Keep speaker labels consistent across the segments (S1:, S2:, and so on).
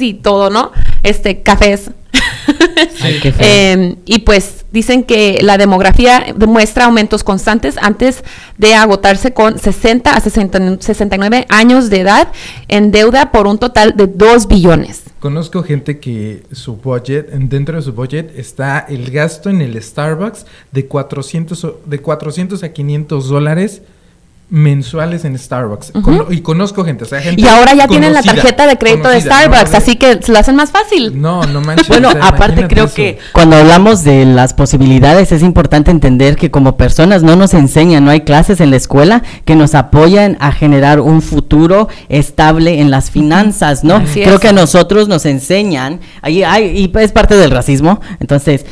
S1: y todo, ¿no? Este, cafés. Em, y pues dicen que la demografía demuestra aumentos constantes antes de agotarse con 60 a 69 años de edad en deuda por un total de 2 billones.
S2: Conozco gente que su budget, dentro de su budget está el gasto en el Starbucks de 400, de 400 a 500 dólares mensuales en Starbucks. y conozco gente, o sea, gente
S1: Y ahora ya tienen la tarjeta de crédito de Starbucks, así que se lo hacen más fácil.
S2: No, no manches.
S3: bueno, aparte creo que cuando hablamos de las posibilidades es importante entender que como personas no nos enseñan, no hay clases en la escuela que nos apoyan a generar un futuro estable en las finanzas, ¿no? creo que a nosotros nos enseñan, ahí hay, y es parte del racismo, entonces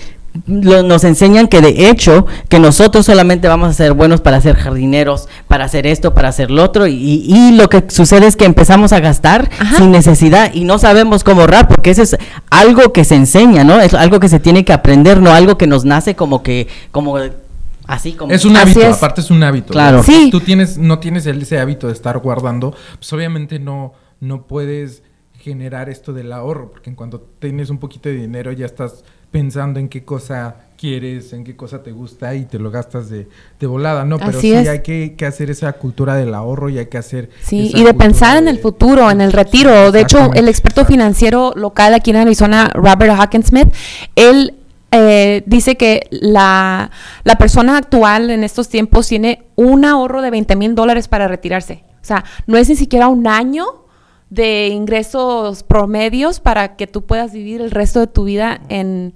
S3: nos enseñan que de hecho que nosotros solamente vamos a ser buenos para ser jardineros, para hacer esto, para hacer lo otro y, lo que sucede es que empezamos a gastar sin necesidad y no sabemos cómo ahorrar porque eso es algo que se enseña, ¿no? Es algo que se tiene que aprender, no algo que nos nace como que como así como
S2: es un hábito, aparte es un hábito.
S3: Claro.
S2: Sí. Tú tienes no tienes ese hábito de estar guardando, pues obviamente no no puedes generar esto del ahorro, porque en cuanto tienes un poquito de dinero ya estás pensando en qué cosa quieres, en qué cosa te gusta y te lo gastas de, volada, ¿no? Pero sí hay que, hacer esa cultura del ahorro y hay que hacer...
S1: Sí, y de pensar en el futuro, en el retiro. De hecho, el experto financiero local aquí en Arizona, Robert Hawkinsmith, él eh, dice que la, la persona actual en estos tiempos tiene un ahorro de 20 mil dólares para retirarse. O sea, no es ni siquiera un año de ingresos promedios para que tú puedas vivir el resto de tu vida en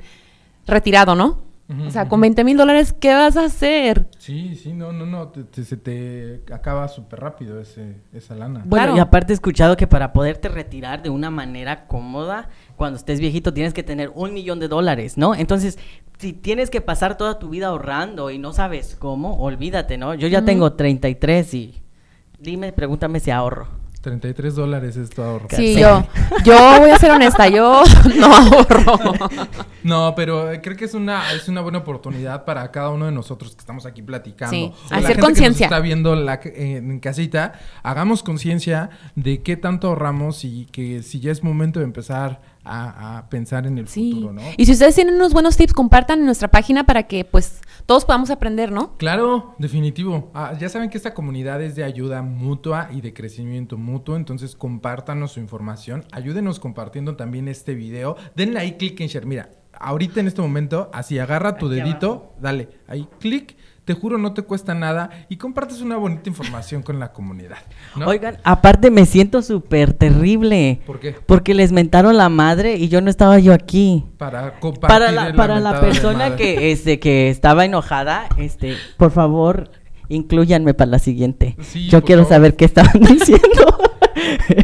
S1: retirado, ¿no? o sea, con 20 mil dólares, ¿qué vas a hacer?
S2: Sí, sí, no, no, no, se te acaba súper rápido ese, esa lana.
S3: Bueno, y aparte he escuchado que para poderte retirar de una manera cómoda, cuando estés viejito tienes que tener un millón de dólares, ¿no? Entonces, si tienes que pasar toda tu vida ahorrando y no sabes cómo, olvídate, ¿no? Yo ya tengo 33 y dime, pregúntame si ahorro.
S2: 33 dólares es tu ahorro.
S1: Sí, yo, yo voy a ser honesta, yo no ahorro.
S2: No, pero creo que es una, es una buena oportunidad para cada uno de nosotros que estamos aquí platicando. Sí,
S1: hacer conciencia.
S2: está viendo la, en casita, hagamos conciencia de qué tanto ahorramos y que si ya es momento de empezar a, pensar en el futuro, ¿no?
S1: Y si ustedes tienen unos buenos tips, compartan en nuestra página para que pues todos podamos aprender, ¿no?
S2: Claro, definitivo. Ah, ya saben que esta comunidad es de ayuda mutua y de crecimiento mutuo, entonces compártanos su información, ayúdenos compartiendo también este video, denle ahí clic en share. Mira, ahorita en este momento, así agarra tu dedito, dale ahí clic te juro no te cuesta nada y compartes una bonita información con la comunidad.
S3: Oigan, aparte me siento súper terrible.
S2: ¿Por qué?
S3: Porque les mentaron la madre y yo no estaba yo aquí.
S2: Para compartir
S3: Para la, para la persona que, este, que estaba enojada, este, por favor, incluyanme para la siguiente. yo quiero saber qué estaban diciendo.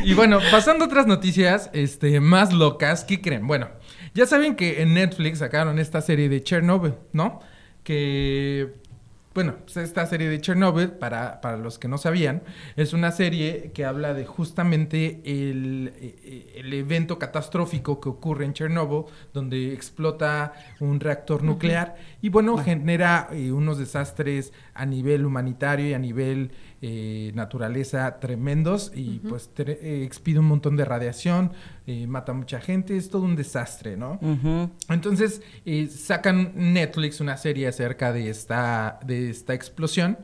S2: y bueno, pasando a otras noticias este, más locas, ¿qué creen? Bueno, ya saben que en Netflix sacaron esta serie de Chernobyl, ¿no? Que bueno, pues esta serie de Chernobyl, para, para, los que no sabían, es una serie que habla de justamente el, eh, el evento catastrófico que ocurre en Chernobyl, donde explota un reactor nuclear y bueno, genera eh, unos desastres a nivel humanitario y a nivel eh, naturaleza tremendos y pues expide un montón de radiación, mata a mucha gente, es todo un desastre, ¿no? Entonces sacan Netflix una serie acerca de esta, de esta explosión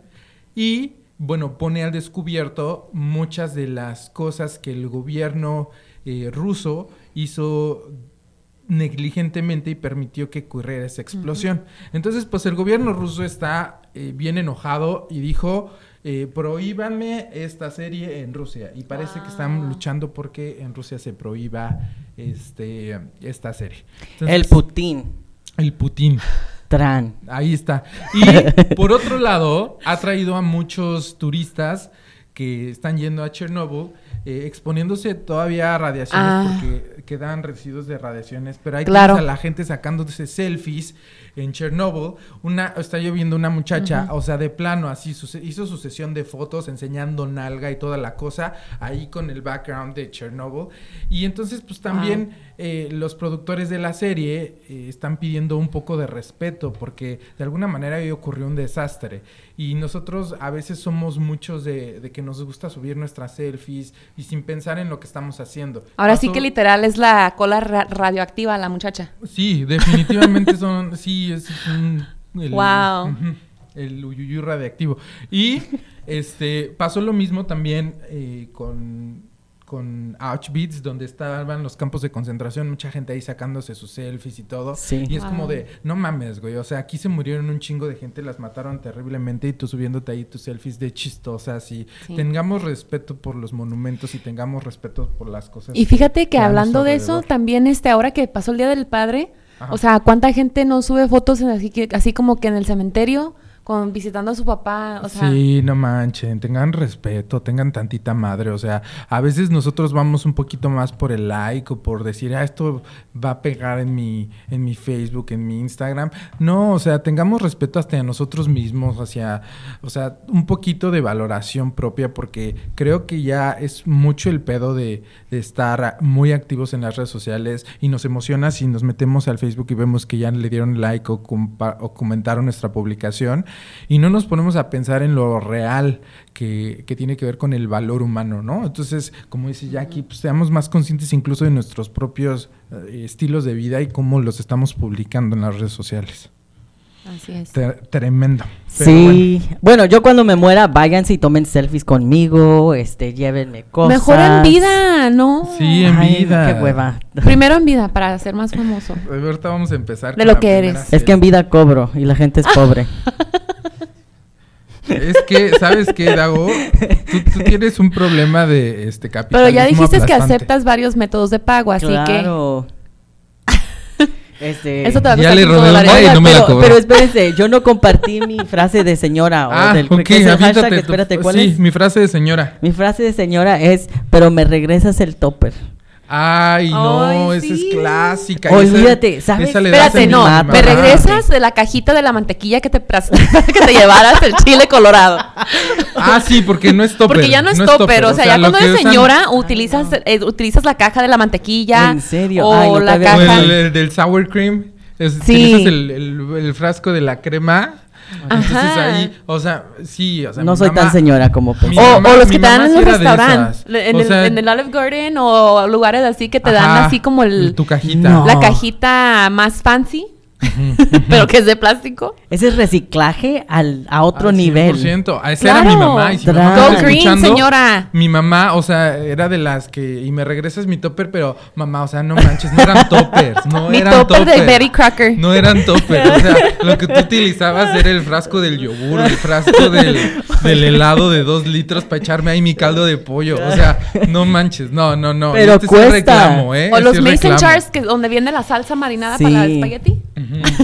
S2: y bueno, pone al descubierto muchas de las cosas que el gobierno eh, ruso hizo negligentemente y permitió que ocurriera esa explosión. Entonces, pues el gobierno ruso está eh, bien enojado y dijo, eh, prohíbanme esta serie en Rusia. Y parece que están luchando porque en Rusia se prohíba este, esta serie.
S3: el Putin.
S2: El Putin.
S3: Tran.
S2: Ahí está. Y por otro lado, ha traído a muchos turistas que están yendo a Chernobyl eh, exponiéndose todavía a radiaciones ah. porque quedan residuos de radiaciones, pero hay claro. a la gente sacándose selfies en Chernobyl, una, está yo viendo una muchacha, o sea, de plano, así, hizo su sesión de fotos enseñando nalga y toda la cosa, ahí con el background de Chernobyl. Y entonces, pues también eh, los productores de la serie eh, están pidiendo un poco de respeto, porque de alguna manera ahí ocurrió un desastre. Y nosotros a veces somos muchos de, de que nos gusta subir nuestras selfies y sin pensar en lo que estamos haciendo.
S1: Ahora sí que literal es la cola radioactiva la muchacha.
S2: Sí, definitivamente son, sí, es un...
S1: El, wow.
S2: el uyuyu radiactivo. Y este pasó lo mismo también eh, con con Auschwitz, donde estaban los campos de concentración, mucha gente ahí sacándose sus selfies y todo. Sí. Y es como de, no mames, güey, o sea, aquí se murieron un chingo de gente, las mataron terriblemente y tú subiéndote ahí tus selfies de chistosas y tengamos respeto por los monumentos y tengamos respeto por las cosas.
S1: Y fíjate que, hablando de eso, también este, ahora que pasó el Día del Padre, o sea, ¿cuánta gente no sube fotos así, que, así como que en el cementerio? Con visitando a su papá, o sea.
S2: Sí, no manchen, tengan respeto, tengan tantita madre, o sea, a veces nosotros vamos un poquito más por el like o por decir, ah, esto va a pegar en mi, en mi Facebook, en mi Instagram. No, o sea, tengamos respeto hasta a nosotros mismos, hacia, o sea, un poquito de valoración propia, porque creo que ya es mucho el pedo de, estar muy activos en las redes sociales y nos emociona si nos metemos al Facebook y vemos que ya le dieron like o comentaron nuestra publicación y no nos ponemos a pensar en lo real que, tiene que ver con el valor humano, ¿no? Entonces, como dice Jackie, pues seamos más conscientes incluso de nuestros propios eh, estilos de vida y cómo los estamos publicando en las redes sociales.
S1: Así es.
S2: tremendo.
S3: sí. Bueno. yo cuando me muera, váyanse y tomen selfies conmigo, este, llévenme cosas.
S1: Mejor en vida, ¿no?
S2: Sí, en vida.
S3: Qué hueva.
S1: Primero en vida, para ser más famoso.
S2: Ahorita vamos a empezar.
S1: De lo que eres.
S3: Es que en vida cobro y la gente es pobre.
S2: Es que, ¿sabes qué, Dago? Tú, tienes un problema de este capitalismo
S1: Pero ya dijiste que aceptas varios métodos de pago, así
S3: claro. que...
S1: Este, Eso te va a
S2: ya le robé una y no me
S3: pero,
S2: la cobró.
S3: Pero espérense, yo no compartí mi frase de señora.
S2: ah, del, ok,
S3: espérate, ¿cuál
S2: sí, mi frase de señora.
S3: Mi frase de señora es, pero me regresas el topper.
S2: Ay, no, esa es clásica.
S3: Olvídate, ¿sabes?
S1: Espérate, no, me regresas de la cajita de la mantequilla que te que te llevaras el chile colorado.
S2: Ah, sí, porque no es topper.
S1: Porque ya no es, topper, o sea, ya cuando eres señora utilizas eh, utilizas la caja de la mantequilla.
S3: ¿En serio?
S1: O la caja
S2: el, del sour cream. sí. Utilizas el frasco de la crema entonces ahí, o sea, sí, o sea,
S3: No soy tan señora como
S1: pensaba. O, los que te dan en los restaurantes, en, el, en el Olive Garden o lugares así que te dan así como el...
S2: Tu cajita.
S1: La cajita más fancy pero que es de plástico.
S3: Ese es reciclaje al, a otro nivel.
S2: 100%. Esa era mi mamá. Y
S1: si Go green, señora.
S2: Mi mamá, o sea, era de las que. Y me regresas mi topper, pero mamá, o sea, no manches, no eran toppers. No
S1: mi
S2: eran
S1: topper de Betty Crocker.
S2: No eran toppers. o sea, lo que tú utilizabas era el frasco del yogur, el frasco del, del helado de dos litros para echarme ahí mi caldo de pollo. O sea, no manches, no, no, no.
S3: Pero este cuesta. Reclamo,
S2: ¿eh?
S1: O los mason jars, que donde viene la salsa marinada para el espagueti.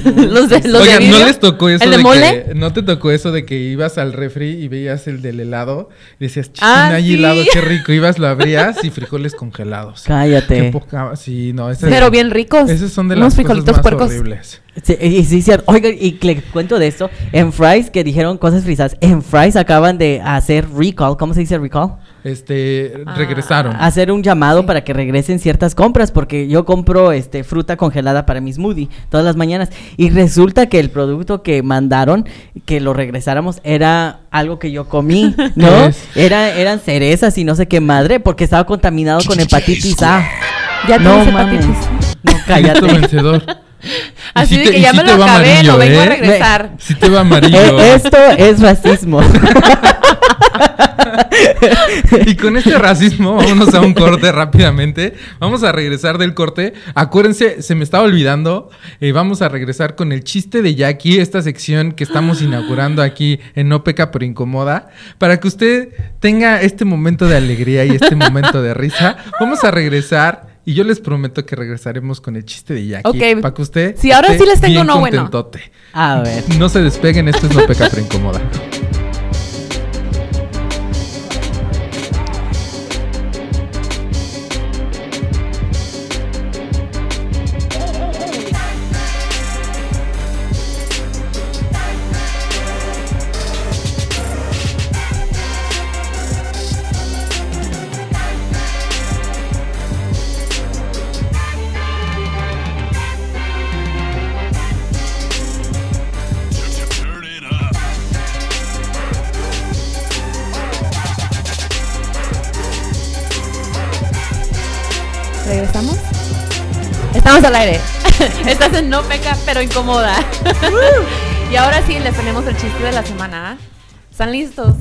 S2: Los de, los Oigan, ¿no les tocó eso de, que no te tocó eso de que ibas al refri y veías el del helado y decías, ah, hay helado, qué rico, ibas, lo abrías y frijoles congelados.
S3: Cállate.
S2: sí, no,
S1: Pero bien ricos.
S2: Esos son de más puercos. horribles.
S3: Sí, y sí, sí, oigan, y le cuento de esto, en Fries que dijeron cosas frisadas, en Fries acaban de hacer recall, ¿cómo se dice recall?
S2: Este ah. regresaron.
S3: Hacer un llamado para que regresen ciertas compras, porque yo compro este fruta congelada para mi smoothie todas las mañanas. Y resulta que el producto que mandaron, que lo regresáramos, era algo que yo comí, ¿no? Era, eran cerezas y no sé qué madre, porque estaba contaminado con hepatitis A.
S1: Ya no, hepatitis.
S3: No, cállate.
S2: vencedor.
S1: Así de que ya me lo acabé, lo vengo a ¿eh? regresar.
S2: Si te va amarillo.
S3: Eh, esto es racismo.
S2: y con este racismo, vámonos a un corte rápidamente. Vamos a regresar del corte. Acuérdense, se me estaba olvidando. Eh, vamos a regresar con el chiste de Jackie, esta sección que estamos inaugurando aquí en No Peca pero Incomoda. Para que usted tenga este momento de alegría y este momento de risa, vamos a regresar y yo les prometo que regresaremos con el chiste de Jackie. Para que usted.
S1: Sí, ahora sí les tengo uno bueno.
S3: A ver.
S2: No se despeguen, esto es No Peca Pero Incomoda.
S1: Estamos al aire. Estás en no peca, pero incomoda. y ahora sí, les tenemos el chiste de la semana. ¿ah? ¿Están listos?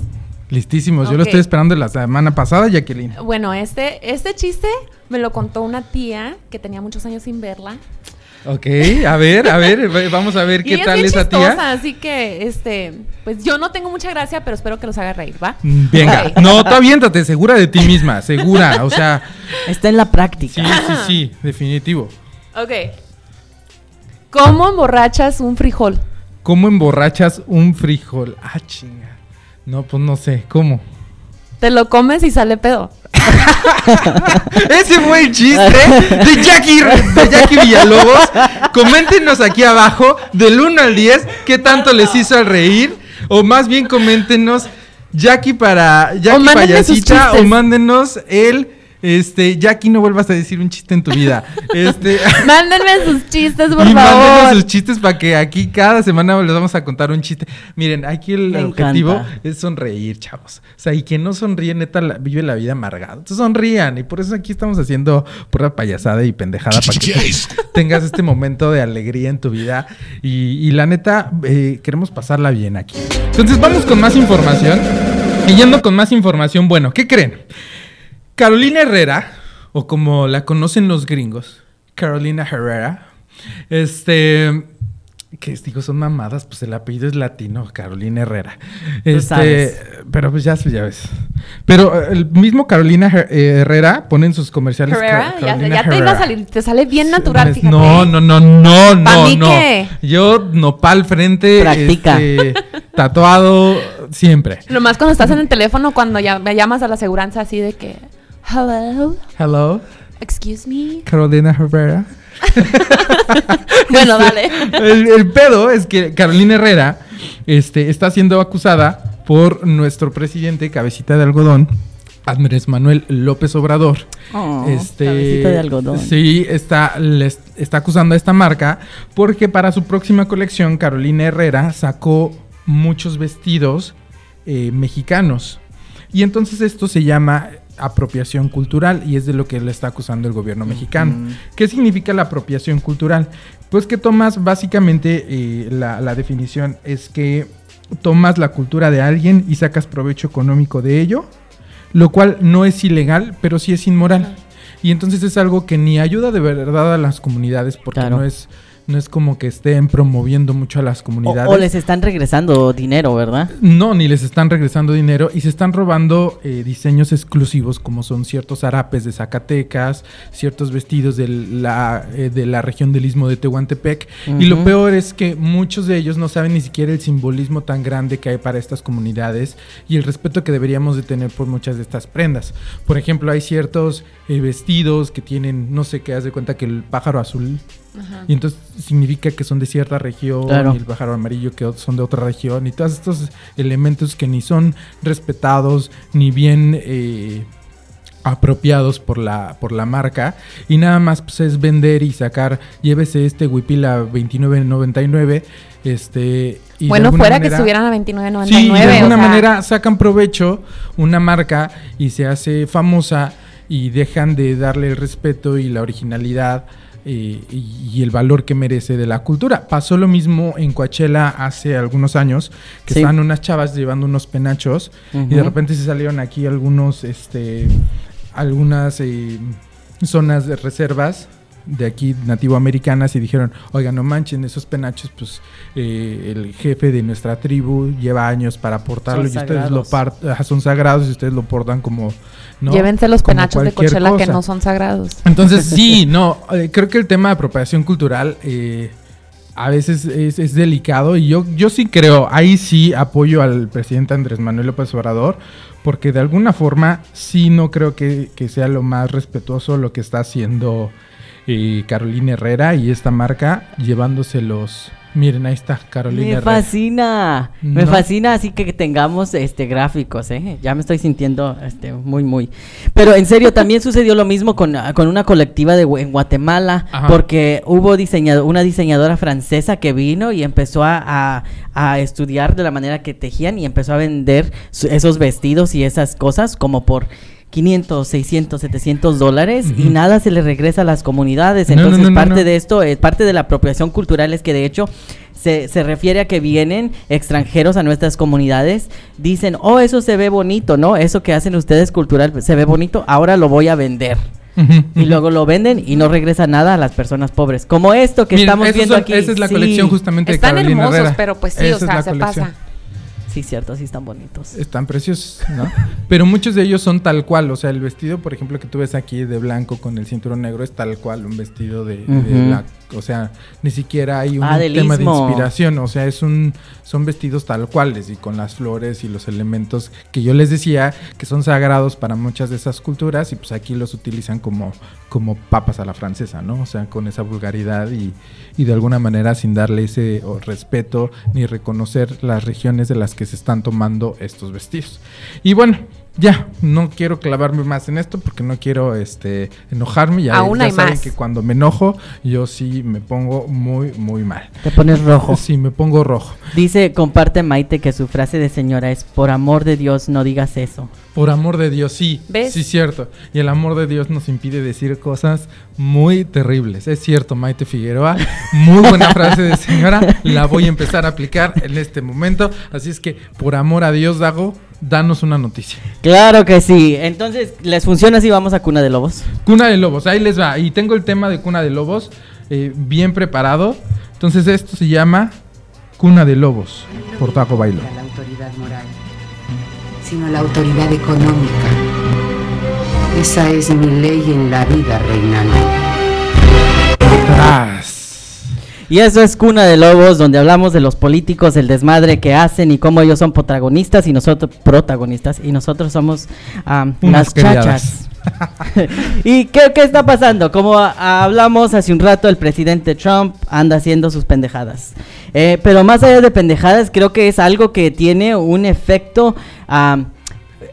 S2: Listísimos. Yo lo estoy esperando la semana pasada, Jacqueline.
S1: Bueno, este, este chiste me lo contó una tía que tenía muchos años sin verla.
S2: Ok, a ver, a ver, ve- vamos a ver qué tal esa tía.
S1: así que, este, pues yo no tengo mucha gracia, pero espero que los haga reír, ¿va?
S2: Mm, Venga, no, tú aviéntate, segura de ti misma, segura. O sea,
S3: Está en la práctica.
S2: sí, sí, sí, definitivo.
S1: Ok. ¿Cómo emborrachas un frijol?
S2: ¿Cómo emborrachas un frijol? Ah, chinga. No, pues no sé, ¿cómo?
S1: Te lo comes y sale pedo.
S2: Ese fue el chiste de Jackie, de Jackie Villalobos. Coméntenos aquí abajo, del 1 al 10, qué tanto les hizo reír. O más bien coméntenos Jackie para Jackie
S1: sus
S2: payasita o mándenos el este Jackie no vuelvas a decir un chiste en tu vida. Este
S1: Mándenme sus chistes, por
S2: y
S1: favor.
S2: sus chistes para que aquí cada semana les vamos a contar un chiste. Miren, aquí el
S3: Me
S2: objetivo
S3: encanta.
S2: es sonreír, chavos. O sea, y quien no sonríe, neta, la- vive la vida amargada. Entonces sonrían. Y por eso aquí estamos haciendo pura payasada y pendejada para que tengas este momento de alegría en tu vida. Y, y la neta, eh, queremos pasarla bien aquí. Entonces vamos con más información. Y yendo con más información, bueno, ¿qué creen? Carolina Herrera, o como la conocen los gringos, Carolina Herrera, este, que digo, son mamadas, pues el apellido es latino, Carolina Herrera. Este,
S3: sabes.
S2: pero pues ya, ya ves. Pero eh, el mismo Carolina Her- eh, Herrera pone en sus comerciales.
S1: Herrera, ya,
S2: Carolina
S1: ya te iba a salir, te sale bien natural, fíjate.
S2: No, no, no, no,
S1: ¿Pa'
S2: no,
S1: mí
S2: no.
S1: qué?
S2: Yo nopal frente,
S3: Practica.
S2: este, tatuado siempre.
S1: Lo más cuando estás en el teléfono, cuando ya, me llamas a la aseguranza así de que, hello,
S2: Hello,
S1: excuse me.
S2: Carolina Herrera.
S1: Bueno, dale.
S2: El, el pedo es que Carolina Herrera este, está siendo acusada por nuestro presidente, cabecita de algodón, Andrés Manuel López Obrador.
S3: Oh,
S2: este,
S3: cabecita de algodón.
S2: Sí, está, les- está acusando a esta marca porque para su próxima colección, Carolina Herrera sacó muchos vestidos eh, mexicanos. Y entonces esto se llama apropiación cultural y es de lo que le está acusando el gobierno mexicano. ¿Qué significa la apropiación cultural? Pues que tomas básicamente eh, la, la definición es que tomas la cultura de alguien y sacas provecho económico de ello, lo cual no es ilegal, pero sí es inmoral. Y entonces es algo que ni ayuda de verdad a las comunidades porque
S3: Claro.
S2: no es no es como que estén promoviendo mucho a las comunidades.
S3: o les están regresando dinero, ¿verdad?
S2: No, ni les están regresando dinero y se están robando eh, diseños exclusivos como son ciertos harapes de Zacatecas, ciertos vestidos de la, eh, de la región del istmo de Tehuantepec. Y lo peor es que muchos de ellos no saben ni siquiera el simbolismo tan grande que hay para estas comunidades y el respeto que deberíamos de tener por muchas de estas prendas. Por ejemplo, hay ciertos eh, vestidos que tienen, no sé qué, haz de cuenta que el pájaro azul y entonces significa que son de cierta región
S3: Claro.
S2: y el pájaro amarillo que son de otra región y todos estos elementos que ni son respetados ni bien eh, apropiados por la, por la marca y nada más pues, es vender y sacar, llévese este Wipila 29.99 este y
S1: bueno, fuera que
S2: manera-
S1: estuvieran a 29.99.
S2: Sí, y de
S1: o
S2: alguna
S1: sea,
S2: manera sacan provecho una marca y se hace famosa y dejan de darle el respeto y la originalidad eh, y, el valor que merece de la cultura. Pasó lo mismo en Coachella hace algunos años, que
S3: Sí.
S2: estaban unas chavas llevando unos penachos y de repente se salieron aquí algunos, este, algunas eh, zonas de reservas de aquí nativoamericanas y dijeron, oiga, no manchen esos penachos, pues eh, el jefe de nuestra tribu lleva años para portarlo
S3: Son
S2: y ustedes lo
S3: sagrados.
S2: par- ajá, son sagrados y ustedes lo portan como... ¿no?
S1: Llévense los
S2: Como
S1: penachos de Coachella que no son sagrados.
S2: Entonces, sí, no, eh, creo que el tema de apropiación cultural eh, a veces es, es delicado y yo, yo sí creo, ahí sí apoyo al presidente Andrés Manuel López Obrador, porque de alguna forma sí no creo que, que sea lo más respetuoso lo que está haciendo eh, Carolina Herrera y esta marca llevándose los... Miren, ahí está Carolina
S3: Me
S2: Herrera.
S3: fascina, me fascina así que tengamos este gráficos, ¿eh? Ya me estoy sintiendo este muy muy. Pero en serio también sucedió lo mismo con, ah, con una colectiva de en Guatemala
S2: Ajá.
S3: porque hubo diseñado, una diseñadora francesa que vino y empezó a, a- a estudiar de la manera que tejían y empezó a vender su- esos vestidos y esas cosas como por 500, 600, 700 dólares y nada se le regresa a las comunidades. Entonces, parte de esto, es parte de la apropiación cultural es que de hecho se, se, refiere a que vienen extranjeros a nuestras comunidades, dicen, oh, eso se ve bonito, ¿no? Eso que hacen ustedes cultural se ve bonito, ahora lo voy a vender. y luego lo venden y no regresa nada a las personas pobres. Como esto que estamos viendo aquí.
S2: Esa es la colección justamente
S1: Están de Carolina hermosos, pero pues sí, o sea, se pasa.
S3: Sí, cierto, sí están bonitos.
S2: Están preciosos, ¿no? Pero muchos de ellos son tal cual, o sea, el vestido, por ejemplo, que tú ves aquí de blanco con el cinturón negro es tal cual un vestido de, de o sea, ni siquiera hay un ah, tema de inspiración, o sea, es un son vestidos tal cuales y con las flores y los elementos que yo les decía que son sagrados para muchas de esas culturas y pues aquí los utilizan como como papas a la francesa, ¿no? O sea, con esa vulgaridad y, y de alguna manera sin darle ese respeto ni reconocer las regiones de las que se están tomando estos vestidos. Y bueno, ya, no quiero clavarme más en esto porque no quiero este enojarme. Ya,
S1: Aún hay saben
S2: que cuando me enojo, yo sí me pongo muy, muy mal.
S3: Te pones rojo.
S2: Sí, me pongo rojo.
S3: Dice, comparte Maite que su frase de señora es, por amor de Dios, no digas eso.
S2: Por amor de Dios, sí. ¿Ves? Sí, cierto. Y el amor de Dios nos impide decir cosas muy terribles. Es cierto, Maite Figueroa. Muy buena frase de señora. La voy a empezar a aplicar en este momento. Así es que, por amor a Dios, Dago, danos una noticia.
S3: Claro que sí. Entonces, ¿les funciona si vamos a Cuna de Lobos?
S2: Cuna de Lobos, ahí les va. Y tengo el tema de Cuna de Lobos eh, bien preparado. Entonces, esto se llama Cuna de Lobos por Taco Bailo.
S4: La autoridad moral sino la autoridad económica. Esa es mi ley en la vida, reinante.
S3: Y eso es Cuna de Lobos, donde hablamos de los políticos, el desmadre que hacen y cómo ellos son protagonistas y nosotros protagonistas y nosotros somos las chachas. ¿Y qué, está pasando? Como hablamos hace un rato, el presidente Trump anda haciendo sus pendejadas. Eh, pero más allá de pendejadas, creo que es algo que tiene un efecto,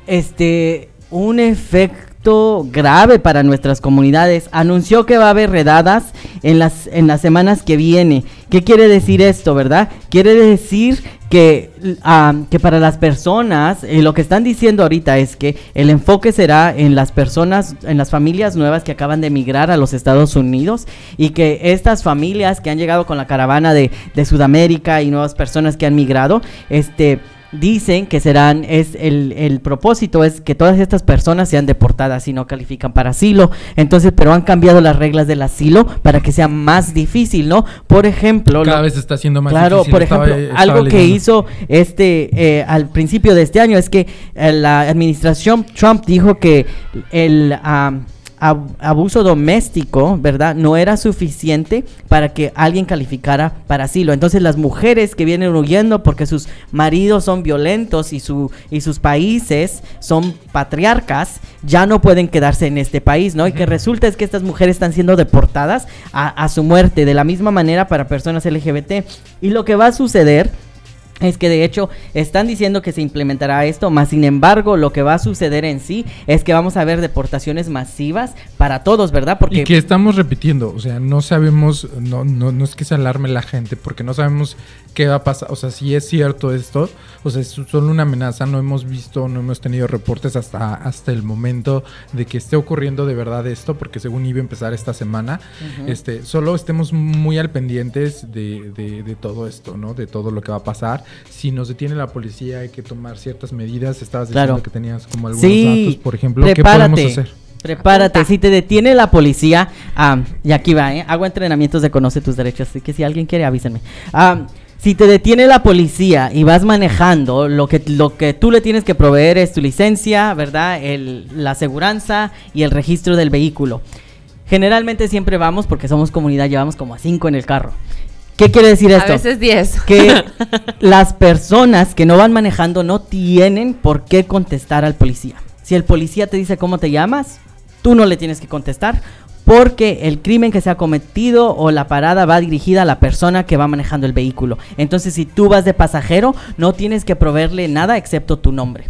S3: este, un efecto grave para nuestras comunidades. Anunció que va a haber redadas en las, en las semanas que viene. ¿Qué quiere decir esto, verdad? Quiere decir que, que para las personas, eh, lo que están diciendo ahorita es que el enfoque será en las personas, en las familias nuevas que acaban de emigrar a los Estados Unidos y que estas familias que han llegado con la caravana de, de Sudamérica y nuevas personas que han migrado, este dicen que serán, es el, el, propósito es que todas estas personas sean deportadas y no califican para asilo. Entonces, pero han cambiado las reglas del asilo para que sea más difícil, ¿no? Por ejemplo...
S2: Cada vez está siendo más
S3: claro,
S2: difícil.
S3: Claro, por ejemplo, algo que hizo este eh, al principio de este año es que eh, la administración Trump dijo que el abuso doméstico, ¿verdad? No era suficiente para que alguien calificara para asilo. Entonces las mujeres que vienen huyendo porque sus maridos son violentos y, su, y sus países son patriarcas, ya no pueden quedarse en este país, ¿no? Y que resulta es que estas mujeres están siendo deportadas a, a su muerte, de la misma manera para personas LGBT. Y lo que va a suceder es que de hecho están diciendo que se implementará esto, más sin embargo lo que va a suceder en sí es que vamos a ver deportaciones masivas para todos, ¿verdad?
S2: Porque y que estamos repitiendo, o sea, no sabemos, no, no, no es que se alarme la gente, porque no sabemos qué va a pasar, o sea, si es cierto esto, o sea, es solo una amenaza, no hemos visto, no hemos tenido reportes hasta, hasta el momento de que esté ocurriendo de verdad esto, porque según iba a empezar esta semana, este, solo estemos muy al pendientes de, de, todo esto, ¿no? De todo lo que va a pasar. Si nos detiene la policía hay que tomar ciertas medidas, estabas diciendo que tenías como algunos datos, por ejemplo, ¿qué podemos hacer?
S3: Prepárate, si te detiene la policía, y aquí va, ¿eh? hago entrenamientos de conoce tus derechos, así que si alguien quiere avísenme. Si te detiene la policía y vas manejando, lo que, lo que tú le tienes que proveer es tu licencia, ¿verdad? El, la aseguranza y el registro del vehículo. Generalmente siempre vamos, porque somos comunidad, llevamos como a cinco en el carro. ¿Qué quiere decir esto?
S1: A veces 10.
S3: Que las personas que no van manejando no tienen por qué contestar al policía. Si el policía te dice cómo te llamas, tú no le tienes que contestar porque el crimen que se ha cometido o la parada va dirigida a la persona que va manejando el vehículo. Entonces, si tú vas de pasajero, no tienes que proveerle nada excepto tu nombre.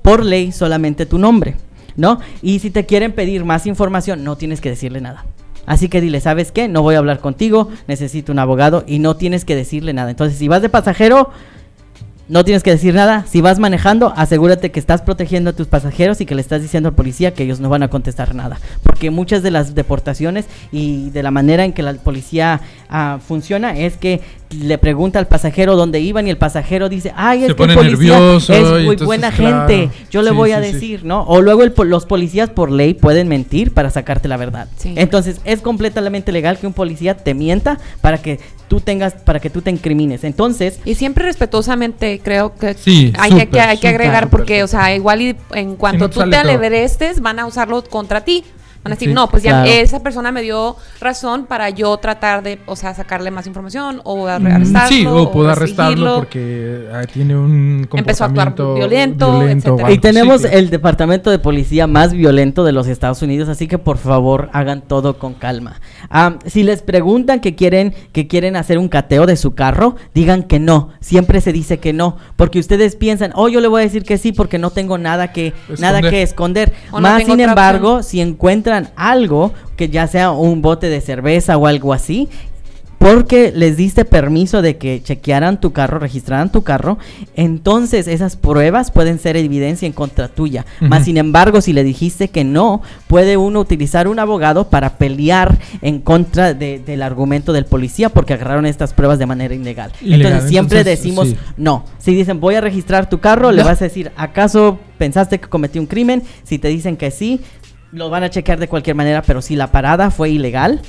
S3: Por ley, solamente tu nombre, ¿no? Y si te quieren pedir más información, no tienes que decirle nada. Así que dile, ¿sabes qué? No voy a hablar contigo, necesito un abogado y no tienes que decirle nada. Entonces, si vas de pasajero, no tienes que decir nada. Si vas manejando, asegúrate que estás protegiendo a tus pasajeros y que le estás diciendo al policía que ellos no van a contestar nada. Porque muchas de las deportaciones y de la manera en que la policía ah, funciona es que le pregunta al pasajero dónde iban y el pasajero dice, ay, es que el policía es muy buena gente, yo le voy a decir, ¿no? O luego los policías por ley pueden mentir para sacarte la verdad. Entonces es completamente legal que un policía te mienta para que tú tengas, para que tú te incrimines. Entonces...
S1: Y siempre respetuosamente creo que hay, que, hay que agregar porque, o sea, igual y en cuanto tú te alebrestes van a usarlo contra ti. Van a decir, no, pues ya esa persona me dio razón para yo tratar de, o sea, sacarle más información o arrestarlo.
S2: Sí, o, puedo arrestarlo porque ah, tiene un comportamiento
S1: Empezó a actuar violento,
S3: Y tenemos el departamento de policía más violento de los Estados Unidos, así que por favor hagan todo con calma. si les preguntan que quieren, que quieren hacer un cateo de su carro, digan que no. Siempre se dice que no, porque ustedes piensan, oh, yo le voy a decir que sí porque no tengo nada que, nada que esconder. más sin embargo, si encuentran algo, que ya sea un bote de cerveza o algo así, porque les diste permiso de que chequearan tu carro, registraran tu carro, entonces esas pruebas pueden ser evidencia en contra tuya. Más sin embargo, si le dijiste que no, puede uno utilizar un abogado para pelear en contra del argumento del policía porque agarraron estas pruebas de manera ilegal. Entonces siempre decimos no. Si dicen voy a registrar tu carro, le vas a decir, ¿acaso pensaste que cometí un crimen? Si te dicen que sí, lo van a chequear de cualquier manera, pero si la parada fue ilegal,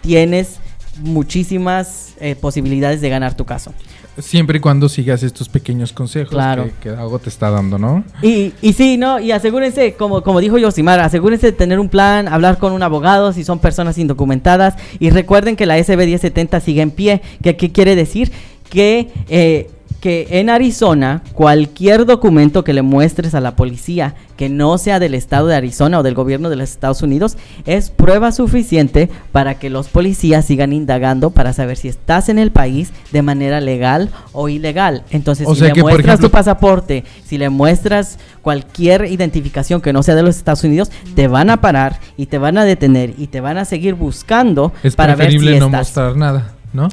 S3: tienes muchísimas eh, posibilidades de ganar tu caso.
S2: Siempre y cuando sigas estos pequeños consejos que, algo te está dando, ¿no?
S3: Y, y sí, ¿no? Y asegúrense, como, como dijo Yosimar, asegúrense de tener un plan, hablar con un abogado si son personas indocumentadas. Y recuerden que la SB 1070 sigue en pie. ¿Qué, qué quiere decir? Que eh, que en Arizona cualquier documento que le muestres a la policía que no sea del estado de Arizona o del gobierno de los Estados Unidos es prueba suficiente para que los policías sigan indagando para saber si estás en el país de manera legal o ilegal. Entonces, si le muestras tu pasaporte, si le muestras cualquier identificación que no sea de los Estados Unidos, te van a parar y te van a detener y te van a seguir buscando para ver si
S2: no mostrar nada, ¿no?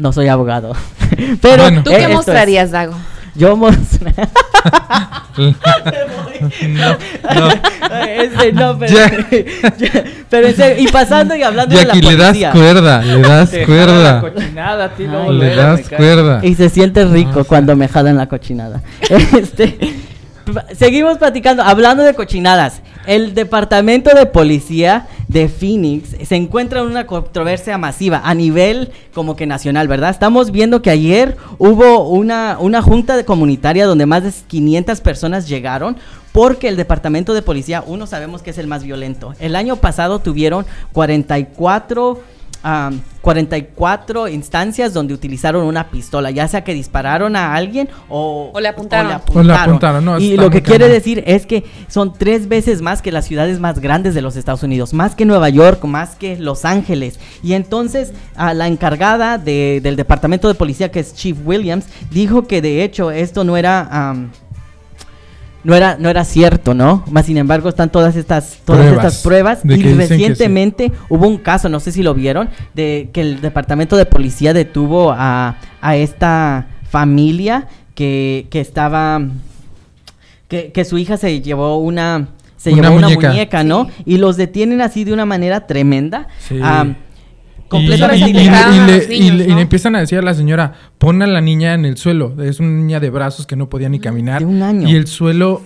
S3: No soy abogado. Pero
S1: ¿Tú qué mostrarías, Dago?
S3: Yo mostraría. no, no. Ese, no, pero, pero ese, y pasando y hablando de la
S2: policía. le das cuerda, le das cuerda.
S3: Ay, le das cuerda. Y se siente rico cuando me jalan la cochinada. Este, seguimos platicando, hablando de cochinadas. El departamento de policía de Phoenix se encuentra en una controversia masiva a nivel como que nacional, ¿verdad? Estamos viendo que ayer hubo una, una junta comunitaria donde más de 500 personas llegaron porque el departamento de policía, uno sabemos que es el más violento. El año pasado tuvieron 44 44 instancias donde utilizaron una pistola, ya sea que dispararon a alguien o,
S1: le apuntaron.
S3: y lo que quiere decir es que son tres veces más que las ciudades más grandes de los Estados Unidos, más que Nueva York, más que Los Ángeles. Y entonces a la encargada del departamento de policía, que es Chief Williams, dijo que de hecho esto no era no era, no era cierto, ¿no? Más sin embargo están todas estas, todas pruebas estas pruebas y recientemente hubo un caso, no sé si lo vieron, de que el departamento de policía detuvo a, a esta familia que, que estaba, que, que, su hija se llevó una, se llevó una muñeca, ¿no? Y los detienen así de una manera tremenda. Sí.
S2: Completamente y, le, empiezan a decir a la señora, pon a la niña en el suelo. Es una niña de brazos que no podía ni caminar.
S3: un año.
S2: Y el suelo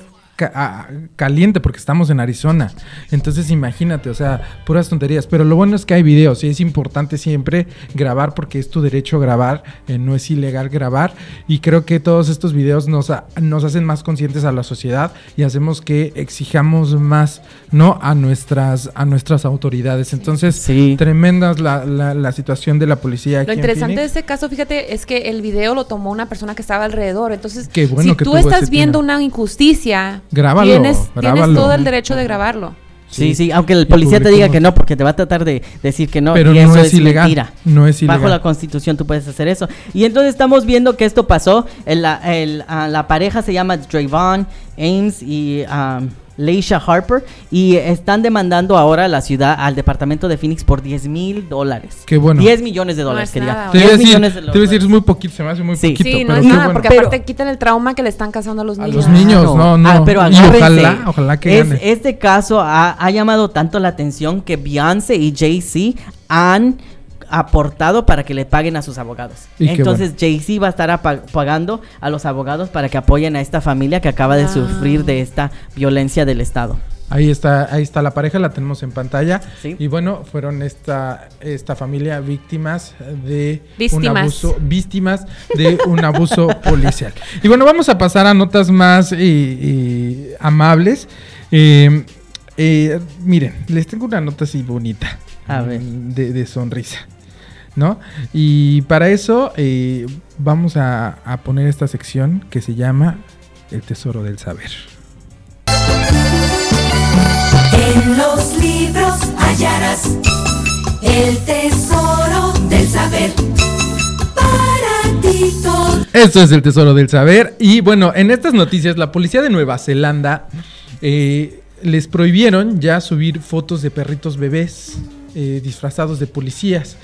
S2: caliente porque estamos en Arizona. Entonces imagínate, o sea, puras tonterías. Pero lo bueno es que hay videos y es importante siempre grabar porque es tu derecho grabar, eh, no es ilegal grabar. Y creo que todos estos videos nos, nos hacen más conscientes a la sociedad y hacemos que exijamos más, ¿no? A nuestras, a nuestras autoridades. Entonces, sí. tremenda la, la, situación de la policía.
S1: lo interesante de este caso, fíjate, es que el video lo tomó una persona que estaba alrededor. Entonces, si tú estás viendo una injusticia,
S2: Grábalo.
S1: Tienes, tienes todo el derecho de grabarlo.
S3: Sí, sí, aunque el policía te diga que no, porque te va a tratar de decir que no.
S2: Pero y no eso es, ilegal. Mentira. No es ilegal.
S3: Bajo la constitución tú puedes hacer eso. Y entonces estamos viendo que esto pasó. El, el, ah, la pareja se llama Drayvon Ames y um, Leisha Harper y están demandando ahora a la ciudad, al departamento de Phoenix por 10 mil dólares.
S2: Qué bueno.
S3: 10 millones de dólares,
S1: es
S3: que diga.
S1: nada,
S2: Te iba a
S3: 10
S2: decir,
S3: millones de
S2: te iba a decir, es
S3: dólares.
S2: muy poquito, se me hace muy
S3: Sí.
S2: poquito.
S1: Sí, no
S2: pero
S1: es nada,
S2: bueno.
S1: porque
S3: Pero-
S1: aparte quitan el trauma que le están causando a los
S2: A
S1: niños.
S2: los niños, no, no.
S3: Ah, pero
S2: y ojalá, ojalá que
S3: Es-
S2: gane.
S3: Este caso ha, ha llamado tanto la atención que Beyoncé y Jay-Z han aportado para que le paguen a sus abogados.
S2: Y
S3: Entonces Jay-Z va a estar apa- pagando a los abogados para que apoyen a esta familia que acaba de
S1: Ah.
S3: sufrir de esta violencia del Estado.
S2: Ahí está, ahí está la pareja, la tenemos en pantalla.
S3: Sí.
S2: Y bueno, fueron esta, esta familia víctimas de un abuso, víctimas de un abuso policial. Y bueno, vamos a pasar a notas más amables. Eh, eh, miren, les tengo una nota así bonita.
S3: A ver.
S2: De, de sonrisa. ¿No? Y para eso eh, vamos a, a poner esta sección que se llama El Tesoro del Saber.
S5: En los libros hallarás el tesoro del saber.
S2: Esto es el Tesoro del Saber. Y bueno, en estas noticias, la policía de Nueva Zelanda eh, les prohibieron ya subir fotos de perritos bebés eh, disfrazados de policías.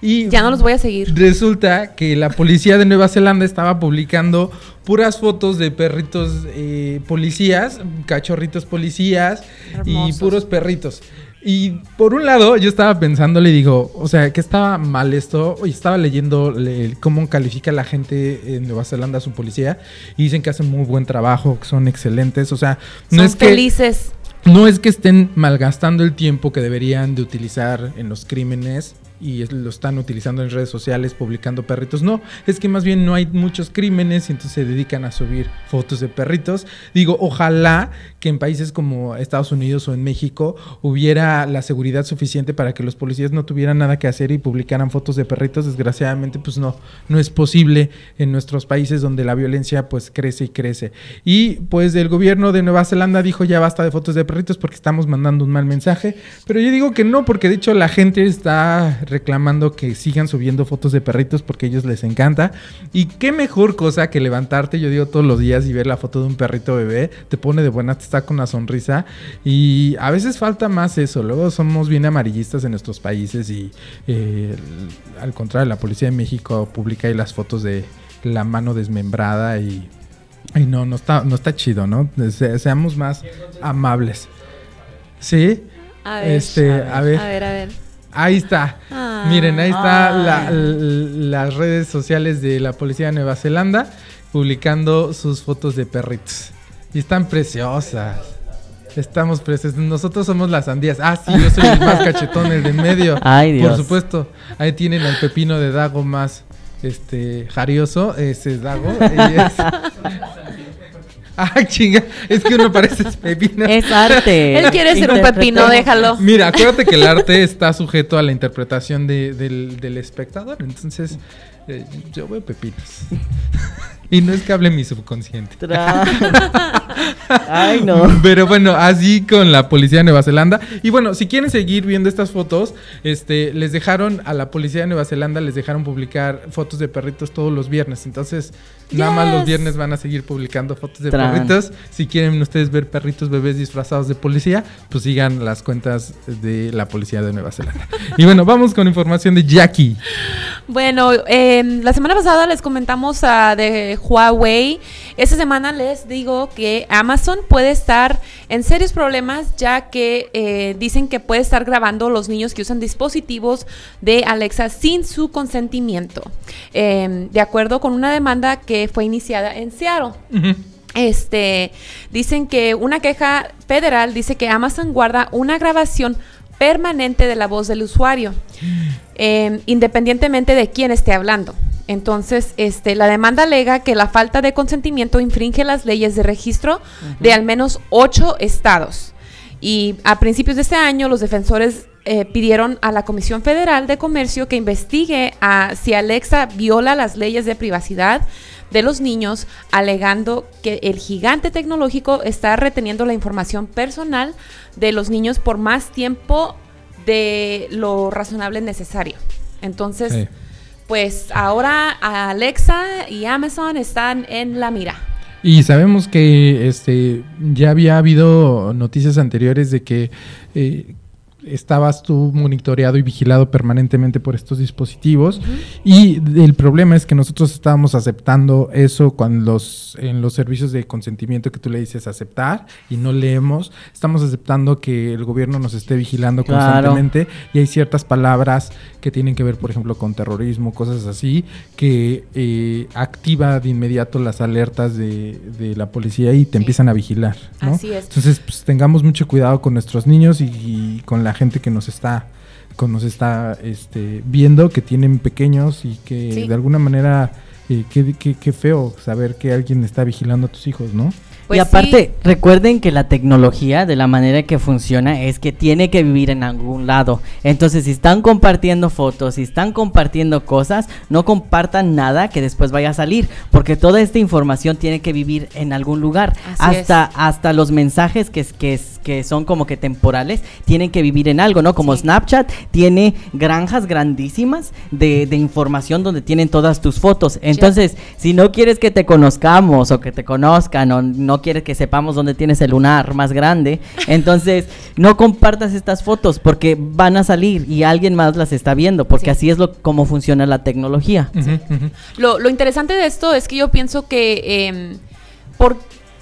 S2: Y
S1: Ya no los voy a seguir.
S2: Resulta que la policía de Nueva Zelanda estaba publicando puras fotos de perritos eh, policías, cachorritos policías y puros perritos. Y por un lado, yo estaba pensando, le digo, o sea, que estaba mal esto. Y estaba leyendo le- cómo califica la gente en Nueva Zelanda a su policía. Y dicen que hacen muy buen trabajo, que son excelentes. O sea, no
S1: Son
S2: es que
S1: felices.
S2: no es que estén malgastando el tiempo que deberían de utilizar en los crímenes y lo están utilizando en redes sociales publicando perritos. No, es que más bien no hay muchos crímenes y entonces se dedican a subir fotos de perritos. Digo, ojalá que en países como Estados Unidos o en México hubiera la seguridad suficiente para que los policías no tuvieran nada que hacer y publicaran fotos de perritos. Desgraciadamente, pues no, no es posible en nuestros países donde la violencia pues crece y crece. Y pues el gobierno de Nueva Zelanda dijo ya basta de fotos de perritos porque estamos mandando un mal mensaje. Pero yo digo que no, porque de hecho la gente está reclamando que sigan subiendo fotos de perritos porque a ellos les encanta. Y qué mejor cosa que levantarte, yo digo todos los días y ver la foto de un perrito bebé, te pone de buena, te está con una sonrisa. Y a veces falta más eso. Luego somos bien amarillistas en nuestros países y eh, al contrario, la policía de México publica ahí las fotos de la mano desmembrada y no, no está, no está chido, ¿no? Se- seamos más amables. ¿Sí?
S1: A ver.
S2: Este, a ver.
S1: A ver, a ver.
S2: Ahí está.
S1: Ah.
S2: Miren, ahí está la- l- las redes sociales de la policía de Nueva Zelanda publicando sus fotos de perritos. Y están preciosas. Estamos preciosas. Nosotros somos las sandías. Ah, sí, yo soy el más cachetón, el de en medio.
S3: Ay, Dios.
S2: Por supuesto. Ahí tienen al pepino de Dago más este jarioso. Ese es Dago. y es- Ah, chinga. Es que uno parece pepino.
S3: Es arte.
S1: Él quiere ser un pepino, déjalo.
S2: Mira, acuérdate que el arte está sujeto a la interpretación de- del, del espectador. Entonces, eh, yo veo pepinos. y no es que hable mi subconsciente.
S3: Tra- Ay, no.
S2: Pero bueno, así con la policía de Nueva Zelanda. Y bueno, si quieren seguir viendo estas fotos, este, les dejaron a la policía de Nueva Zelanda, les dejaron publicar fotos de perritos todos los viernes. Entonces, nada más los viernes van a seguir publicando fotos de
S3: Tran.
S2: perritos. Si quieren ustedes ver perritos bebés disfrazados de policía, pues sigan las cuentas de la policía de Nueva Zelanda. y bueno, vamos con información de Jackie.
S1: Bueno, eh, la semana pasada les comentamos ah, de Huawei. Esta semana les digo que Amazon puede estar en serios problemas ya que eh, dicen que puede estar grabando los niños que usan dispositivos de Alexa sin su consentimiento. Eh, de acuerdo con una demanda que fue iniciada en Seattle. Este, dicen que una queja federal dice que Amazon guarda una grabación permanente de la voz del usuario, eh, independientemente de quién esté hablando. Entonces, este, la demanda alega que la falta de consentimiento infringe las leyes de registro de al menos ocho estados. Y a principios de este año, los defensores eh, pidieron a la Comisión Federal de Comercio que investigue a si Alexa viola las leyes de privacidad de los niños, alegando que el gigante tecnológico está reteniendo la información personal de los niños por más tiempo de lo razonable necesario. Entonces,
S2: Sí.
S1: pues ahora Alexa y Amazon están en la mira.
S2: Y sabemos que este ya había habido noticias anteriores de que eh, estabas tú monitoreado y vigilado permanentemente por estos dispositivos y el problema es que nosotros estábamos aceptando eso cuando los en los servicios de consentimiento que tú le dices aceptar y no leemos estamos aceptando que el gobierno nos esté vigilando
S3: Claro.
S2: constantemente y hay ciertas palabras que tienen que ver por ejemplo con terrorismo cosas así que eh, activa de inmediato las alertas de, de la policía y te
S1: Sí.
S2: empiezan a vigilar ¿no?
S1: Así es.
S2: Entonces, pues tengamos mucho cuidado con nuestros niños y, y con la gente que nos está con nos está este, viendo, que tienen pequeños y que
S1: Sí.
S2: de alguna manera, eh, qué, qué- qué feo saber que alguien está vigilando a tus hijos, ¿no?
S1: Pues
S3: y aparte,
S1: sí.
S3: recuerden que la tecnología, de la manera que funciona, es que tiene que vivir en algún lado. Entonces, si están compartiendo fotos, si están compartiendo cosas, no compartan nada que después vaya a salir, porque toda esta información tiene que vivir en algún lugar.
S1: Así
S3: hasta, hasta los mensajes que, es- que, es- que son como que temporales tienen que vivir en algo, ¿no? Como
S1: Sí.
S3: Snapchat tiene granjas grandísimas de, de información donde tienen todas tus fotos. Entonces, si no quieres que te conozcamos o que te conozcan o no quieres que sepamos dónde tienes el lunar más grande, entonces no compartas estas fotos porque van a salir y alguien más las está viendo, porque
S1: Sí.
S3: así es lo como funciona la tecnología.
S1: Lo, lo interesante de esto es que yo pienso que em, por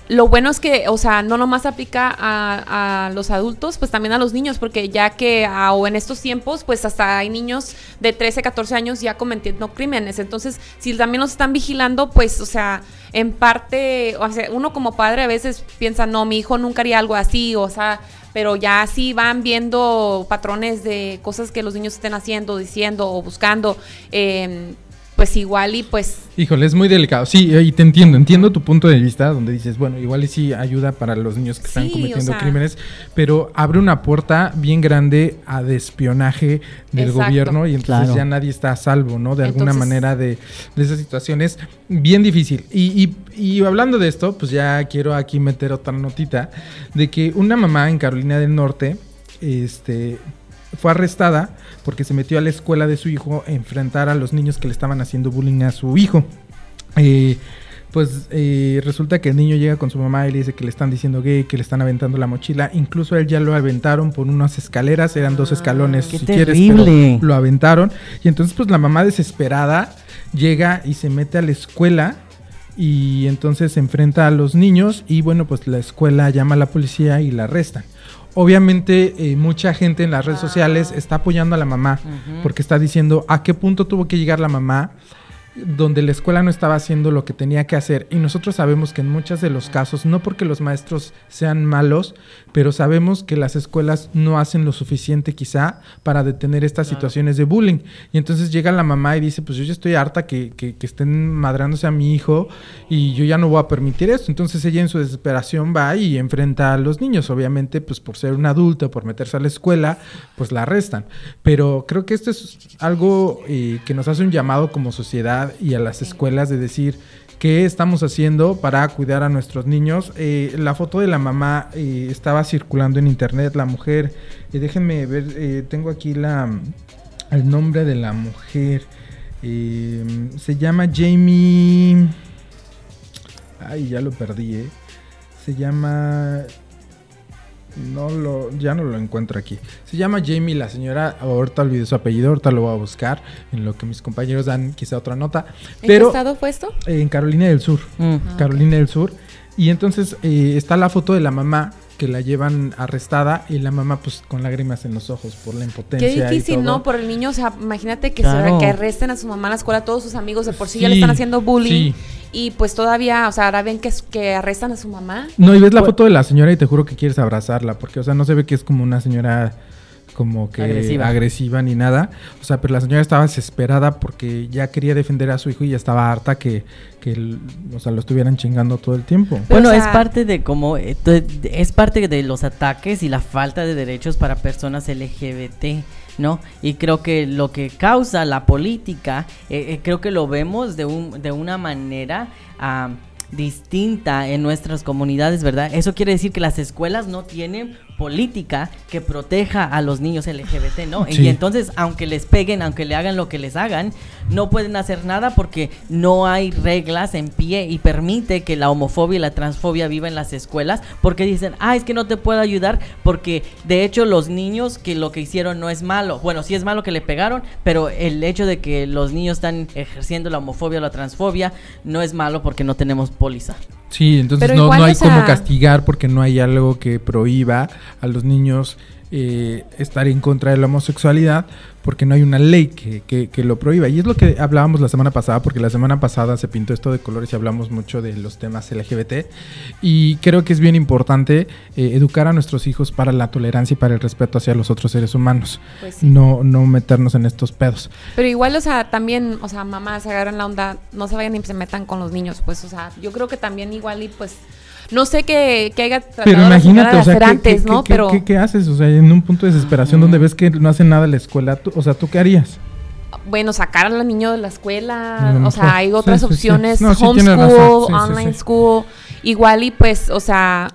S1: lo bueno es que, o sea, no nomás aplica a, los adultos, pues también a los niños, porque ya que o en estos tiempos, pues hasta hay niños de 13, 14 años ya cometiendo crímenes. Entonces, si también los están vigilando, pues, o sea, en parte, o sea, uno como padre a veces piensa, no, mi hijo nunca haría algo así, o sea, pero ya sí van viendo patrones de cosas que los niños estén haciendo, diciendo o buscando, em, pues igual y pues
S2: Híjole, es muy delicado. Sí, y te entiendo, entiendo tu punto de vista donde dices, bueno, igual y sí ayuda para los niños que están
S1: Sí,
S2: cometiendo
S1: o sea.
S2: crímenes, pero abre una puerta bien grande a de espionaje del
S1: Exacto.
S2: gobierno y entonces
S3: Claro.
S2: ya nadie está a salvo, ¿no? De alguna
S1: Entonces-
S2: manera de, de esas situaciones bien difícil. Y, y- y hablando de esto, pues ya quiero aquí meter otra notita de que una mamá en Carolina del Norte, este fue arrestada porque se metió a la escuela de su hijo a enfrentar a los niños que le estaban haciendo bullying a su hijo. Eh, pues eh, resulta que el niño llega con su mamá y le dice que le están diciendo gay, que le están aventando la mochila. Incluso a él ya lo aventaron por unas escaleras, eran dos escalones,
S3: qué
S2: si quieres, pero lo aventaron. Y entonces pues la mamá desesperada llega y se mete a la escuela y entonces se enfrenta a los niños y bueno pues la escuela llama a la policía y la arrestan. Obviamente eh, mucha gente en las redes sociales está apoyando a la mamá porque está diciendo a qué punto tuvo que llegar la mamá donde la escuela no estaba haciendo lo que tenía que hacer. Y nosotros sabemos que en muchos de los casos, no porque los maestros sean malos, pero sabemos que las escuelas no hacen lo suficiente quizá para detener estas situaciones de bullying. Y entonces llega la mamá y dice, pues yo ya estoy harta que, que- que estén madrándose a mi hijo y yo ya no voy a permitir esto. Entonces ella en su desesperación va y enfrenta a los niños. Obviamente, pues por ser una adulta, por meterse a la escuela, pues la arrestan. Pero creo que esto es algo eh, que nos hace un llamado como sociedad y a las escuelas de decir qué estamos haciendo para cuidar a nuestros niños. Eh, la foto de la mamá eh, estaba circulando en internet, la mujer, eh, déjenme ver, tengo aquí la, el nombre de la mujer. Se llama Jamie... Ay, ya lo perdí. Se llama... No lo, ya no lo encuentro aquí. Se llama Jamie, la señora. Ahorita olvidé su apellido, ahorita lo voy a buscar. En lo que mis compañeros dan quizá otra nota.
S1: ¿En
S2: Pero
S1: qué estado fue esto?
S2: en Carolina del Sur.
S3: Mm.
S2: Carolina del Sur. Y entonces eh, está la foto de la mamá que la llevan arrestada y la mamá pues con lágrimas en los ojos por la impotencia.
S1: Qué
S2: y
S1: difícil,
S2: todo.
S1: ¿no? Por el niño, o sea, imagínate que,
S3: Claro.
S1: se, que arresten a su mamá en la escuela, todos sus amigos de por sí, ya le están haciendo bullying.
S2: sí.
S1: Y pues todavía, o sea, ahora ven que, es- que arrestan a su mamá.
S2: No, y ves la
S3: Pues-
S2: foto de la señora y te juro que quieres abrazarla, porque, o sea, no se ve que es como una señora como que
S3: Agresiva.
S2: agresiva. ni nada. O sea, pero la señora estaba desesperada porque ya quería defender a su hijo y ya estaba harta que, que el- o sea, lo estuvieran chingando todo el tiempo.
S1: Pero,
S3: Bueno,
S1: o
S3: es parte de cómo eh, es parte de los ataques y la falta de derechos para personas LGBT, ¿no? Y creo que lo que causa la política, eh, eh, creo que lo vemos de un de una manera ah, distinta en nuestras comunidades, ¿verdad? Eso quiere decir que las escuelas no tienen política que proteja a los niños LGBT, ¿no?
S2: Sí.
S3: Y entonces, aunque les peguen, aunque le hagan lo que les hagan, no pueden hacer nada porque no hay reglas en pie y permite que la homofobia y la transfobia viva en las escuelas porque dicen, ah, es que no te puedo ayudar porque de hecho los niños que lo que hicieron no es malo. Bueno, sí es malo que le pegaron, pero el hecho de que los niños están ejerciendo la homofobia o la transfobia no es malo porque no tenemos póliza.
S2: Sí, entonces no,
S1: igual,
S2: no hay
S1: o sea-
S2: como castigar porque no hay algo que prohíba a los niños eh, estar en contra de la homosexualidad porque no hay una ley que, que- que lo prohíba. Y es lo que hablábamos la semana pasada, porque la semana pasada se pintó esto de colores y hablamos mucho de los temas LGBT. Y creo que es bien importante eh, educar a nuestros hijos para la tolerancia y para el respeto hacia los otros seres humanos.
S1: Pues sí.
S2: No, no meternos en estos pedos.
S1: Pero igual, o sea, también, o sea, mamás agarran la onda, no se vayan y se metan con los niños, pues, o sea, yo creo que también igual y pues, no sé qué, qué haya tratado
S2: Pero imagínate,
S1: de
S2: o sea,
S1: hacer
S2: ¿qué,
S1: antes,
S2: qué-
S1: ¿no?
S2: qué-
S1: Pero,
S2: qué- haces? O sea, en un punto de desesperación donde ves que no hace nada la escuela, tú- o sea, ¿tú qué harías?
S1: bueno, sacar al niño de la escuela,
S2: lo
S1: o sea, hay otras
S2: sí,
S1: opciones,
S2: sí,
S1: homeschool.
S2: Sí, sí,
S1: online school, igual y pues, o sea,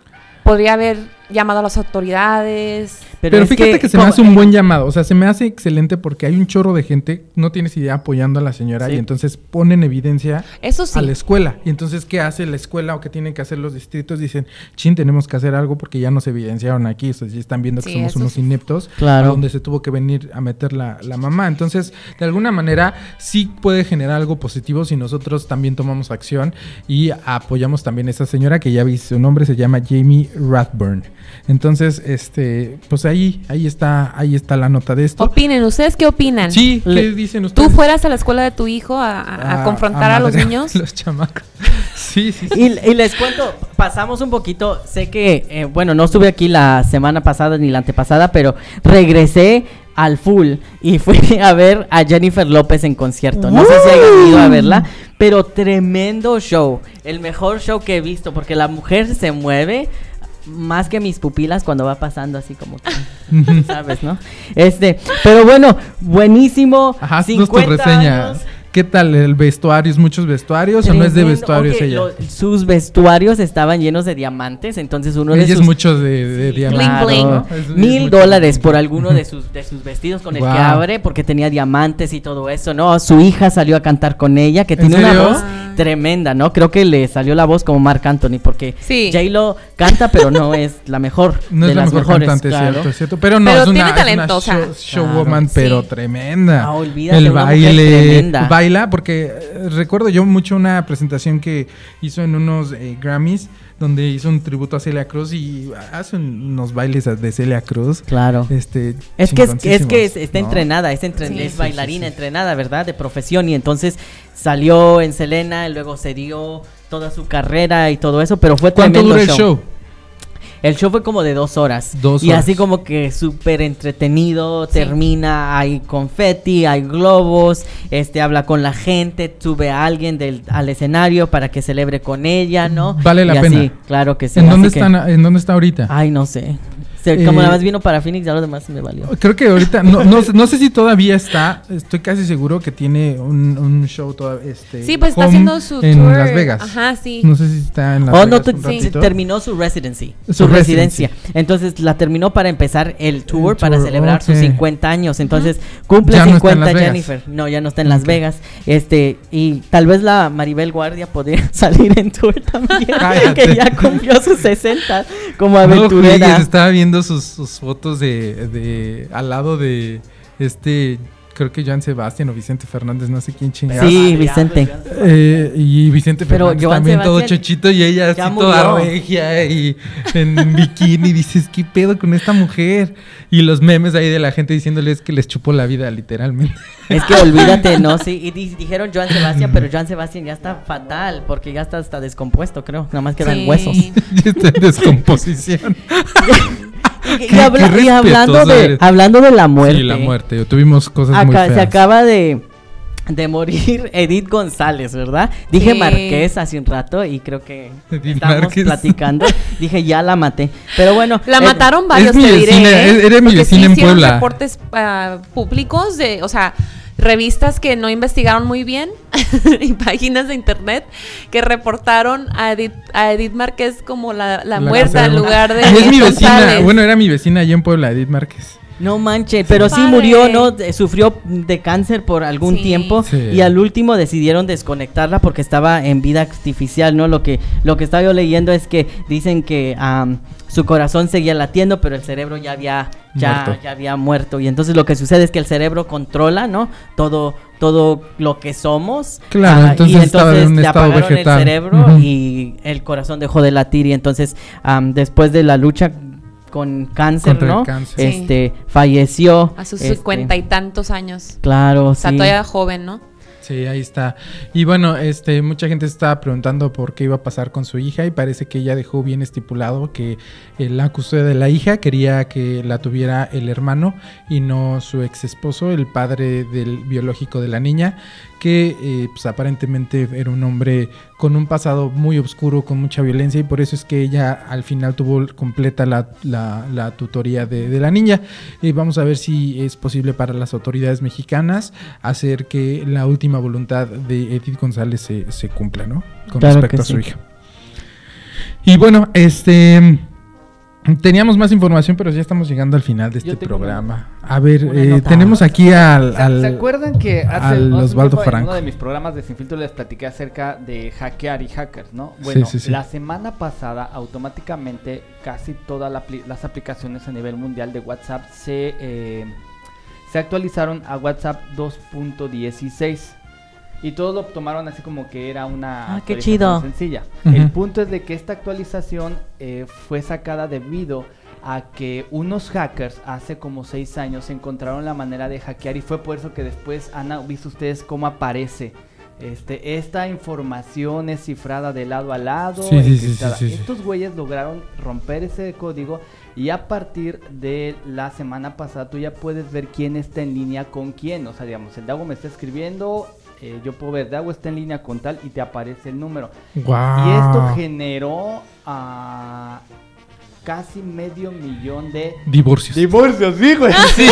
S1: podría haber llamado a las autoridades.
S2: Pero, fíjate que, se me hace un buen llamado, o sea, se me hace excelente porque hay un chorro de gente, no tienes idea, apoyando a la señora
S3: Sí.
S2: y entonces ponen evidencia
S1: Eso sí.
S2: a la escuela. Y entonces, ¿qué hace la escuela o qué tienen que hacer los distritos? Dicen, chin, tenemos que hacer algo porque ya nos evidenciaron aquí, o sea, ya están viendo que
S1: Sí,
S2: somos unos ineptos,
S3: Claro.
S2: a donde se tuvo que venir a meter la, la mamá. Entonces, de alguna manera, sí puede generar algo positivo si nosotros también tomamos acción y apoyamos también a esa señora que ya vi, su nombre se llama Jamie Rathburn. Entonces, este, pues ahí, ahí está, ahí está la nota de esto.
S1: Opinen, ¿ustedes qué opinan?
S2: Sí, ¿qué
S3: Le-
S2: dicen
S1: ¿Tú
S2: ustedes?
S1: fueras a la escuela de tu hijo a, a- a confrontar a, los
S2: madrear
S1: niños?
S2: Los chamacos. Sí, sí, sí.
S3: Y, y les cuento, pasamos un poquito, sé que, eh, bueno, no estuve aquí la semana pasada ni la antepasada, pero regresé al full y fui a ver a Jennifer López en concierto. No sé si hayan ido a verla, pero tremendo show. El mejor show que he visto, porque la mujer se mueve más que mis pupilas cuando va pasando así como que, ¿sabes, no? Este, pero bueno, buenísimo.
S2: Ajá, haznos tu
S3: 50
S2: reseña.
S3: años.
S2: ¿Qué tal el vestuario? ¿Es muchos vestuarios o no es de vestuarios ella?
S3: lo- sus vestuarios estaban llenos de diamantes, entonces uno de
S2: ella
S3: sus
S2: es mucho de, de
S3: Sí,
S2: diamantes.
S3: Mil dólares por alguno de sus, de sus vestidos con el
S2: Wow.
S3: que abre, porque tenía diamantes y todo eso, ¿no? Su hija salió a cantar con ella, que
S2: ¿En
S3: tiene una voz tremenda, ¿no? Creo que le salió la voz como Marc Anthony, porque
S1: Sí.
S3: J-Lo canta, pero no es la mejor
S2: No
S3: de
S2: es la
S3: las
S2: mejor
S3: mejores,
S2: cantante,
S3: claro.
S2: cierto, cierto. Pero no,
S1: Pero
S2: es una,
S1: tiene
S2: es una show,
S3: Claro.
S2: showwoman, pero
S1: Sí.
S2: tremenda.
S3: Ah, olvídate,
S2: el baile,
S3: tremenda.
S2: Baila, porque eh, recuerdo yo mucho una presentación que hizo en unos eh, Grammys, donde hizo un tributo a Celia Cruz y hace un- unos bailes de Celia Cruz.
S3: Claro.
S2: Este,
S3: Es que, es, es que es- está
S2: ¿no?
S3: entrenada, es, entren-
S1: Sí.
S3: es
S1: Sí,
S3: bailarina
S2: sí, sí.
S3: entrenada, ¿verdad? De profesión y entonces salió en Selena y luego se dio toda su carrera y todo eso, pero fue
S2: ¿Cuánto
S3: tremendo
S2: dura el show?
S3: El show fue como de dos horas.
S2: Dos
S3: y
S2: horas.
S3: así como que súper entretenido,
S1: Sí.
S3: termina, hay confeti, hay globos, este habla con la gente, sube a alguien del, al escenario para que celebre con ella, ¿no?
S2: Vale la
S3: Y
S2: pena.
S3: claro que sí.
S2: ¿En, dónde
S3: que-
S2: están, ¿En dónde está ahorita?
S3: Ay, no sé. Se- como
S2: Eh,
S3: nada más vino para Phoenix, ya lo demás me valió.
S2: Creo que ahorita, no, no, sé- no sé si todavía está, estoy casi seguro que tiene un, un show todavía. Este,
S1: Sí, pues está haciendo su
S2: en
S1: tour.
S2: Las Vegas.
S1: Ajá, sí.
S2: No sé si está en Las
S3: Oh, no,
S2: Vegas un
S3: sí, terminó su residency,
S2: Su
S3: su,
S2: residency.
S3: residencia. Entonces la terminó para empezar el tour,
S2: El
S3: para
S2: tour,
S3: celebrar sus
S2: ok.
S3: 50 años. Entonces cumple
S2: Ya no está en
S3: 50
S2: Las Vegas.
S3: Jennifer. No, ya no está en Las. Vegas. Este, y tal vez la Maribel Guardia podría salir en tour también,
S2: Cállate.
S3: que ya cumplió sus 60 como
S2: No
S3: aventurera.
S2: juegues, estaba viendo sus, sus fotos de, de al lado de este, creo que Joan Sebastián o Vicente Fernández, no sé quién chingados.
S3: sí, Vicente.
S2: Eh, y Vicente
S3: Pero
S2: Fernández
S3: Joan
S2: también todo chochito y ella así toda regia y en bikini. Dices, ¿qué pedo con esta mujer? Y los memes ahí de la gente diciéndoles que les chupó la vida, literalmente.
S3: Es que olvídate, ¿no? Sí, y di- dijeron Joan Sebastián, pero Joan Sebastián ya está fatal, porque ya está hasta descompuesto, creo. Nada más quedan
S1: Sí.
S3: huesos.
S2: ya está en descomposición.
S3: Y, y
S2: Qué-
S3: habla-
S2: qué
S3: y hablando, de,
S2: eres.
S3: hablando de la muerte.
S2: Sí, la muerte. Tuvimos cosas muy feas.
S3: se acaba de, de morir Edith González, ¿verdad? Dije
S1: Sí.
S3: Marqués hace un rato y creo que
S2: Edith
S3: estábamos
S2: Márquez.
S3: platicando. Dije, ya la maté. Pero bueno.
S1: La
S3: eh,
S1: mataron varios,
S2: mi
S1: te diré.
S2: vecina,
S1: ¿eh?
S2: es- eres mi
S1: Porque
S2: vecina
S1: sí
S2: en Puebla.
S1: reportes ah, públicos de, o sea, revistas que no investigaron muy bien y páginas de internet que reportaron a Edith, a Edith Márquez como la, la
S2: La
S1: muerta en lugar de
S2: es mi vecina.
S1: González.
S2: Bueno, era mi vecina allá en Puebla, Edith Márquez.
S3: No manche, pero sí murió, ¿no? Sufrió de cáncer por algún
S1: Sí.
S3: tiempo
S2: Sí.
S3: y al último decidieron desconectarla porque estaba en vida artificial, ¿no? Lo que lo que estaba yo leyendo es que dicen que am, su corazón seguía latiendo, pero el cerebro ya había ya,
S2: Muerto.
S3: ya había muerto y entonces lo que sucede es que el cerebro controla, ¿no? Todo todo lo que somos.
S2: Claro,
S3: Ah,
S2: entonces
S3: y
S2: estaba en
S3: entonces
S2: un
S3: le apagaron
S2: vegetal.
S3: el cerebro y el corazón dejó de latir y entonces am, después de la lucha con cáncer,
S2: Contra el
S3: ¿no?
S2: cáncer.
S1: Sí.
S3: Este falleció
S1: A sus
S3: este,
S1: cincuenta y tantos años.
S3: Claro,
S1: O sea,
S3: sí.
S1: todavía joven, ¿no?
S2: Sí, ahí está. Y bueno, este, mucha gente estaba preguntando por qué iba a pasar con su hija y parece que ella dejó bien estipulado que eh, la custodia de la hija quería que la tuviera el hermano y no su ex esposo, el padre del biológico de la niña, que eh, pues aparentemente era un hombre con un pasado muy oscuro, con mucha violencia y por eso es que ella al final tuvo completa la, la- la tutoría de, de la niña. Y vamos a ver si es posible para las autoridades mexicanas hacer que la última voluntad de Edith González se, se cumpla, ¿no? Con
S3: Claro
S2: respecto a su
S3: sí.
S2: hija. Y bueno, este... Teníamos más información, pero ya estamos llegando al final de este programa. A ver, eh, tenemos aquí al...
S6: ¿Se,
S2: al-
S6: se acuerdan que hace,
S2: al Osvaldo
S6: tiempo en
S2: Franco.
S6: uno de mis programas de Sin Filtro les platiqué acerca de hackear y hackers, ¿no? Bueno,
S2: sí, sí.
S6: la semana pasada automáticamente casi todas la las aplicaciones a nivel mundial de WhatsApp se, eh, se actualizaron a WhatsApp 2.16. Y todos lo tomaron así como que era una
S3: Ah, qué chido.
S6: sencilla. El punto es de que esta actualización eh, fue sacada debido a que unos hackers hace como seis años encontraron la manera de hackear y fue por eso que después han visto ustedes cómo aparece este, esta información es cifrada de lado a lado.
S2: Sí, sí, sí,
S6: encriptada.
S2: sí, sí, sí.
S6: Estos güeyes lograron romper ese código y a partir de la semana pasada tú ya puedes ver quién está en línea con quién. O sea, digamos, el Dago me está escribiendo, eh, yo puedo ver, Dago está en línea con tal y te aparece el número. Y esto generó a casi medio millón de
S2: Divorcios.
S6: divorcios, sí, güey.
S2: sí,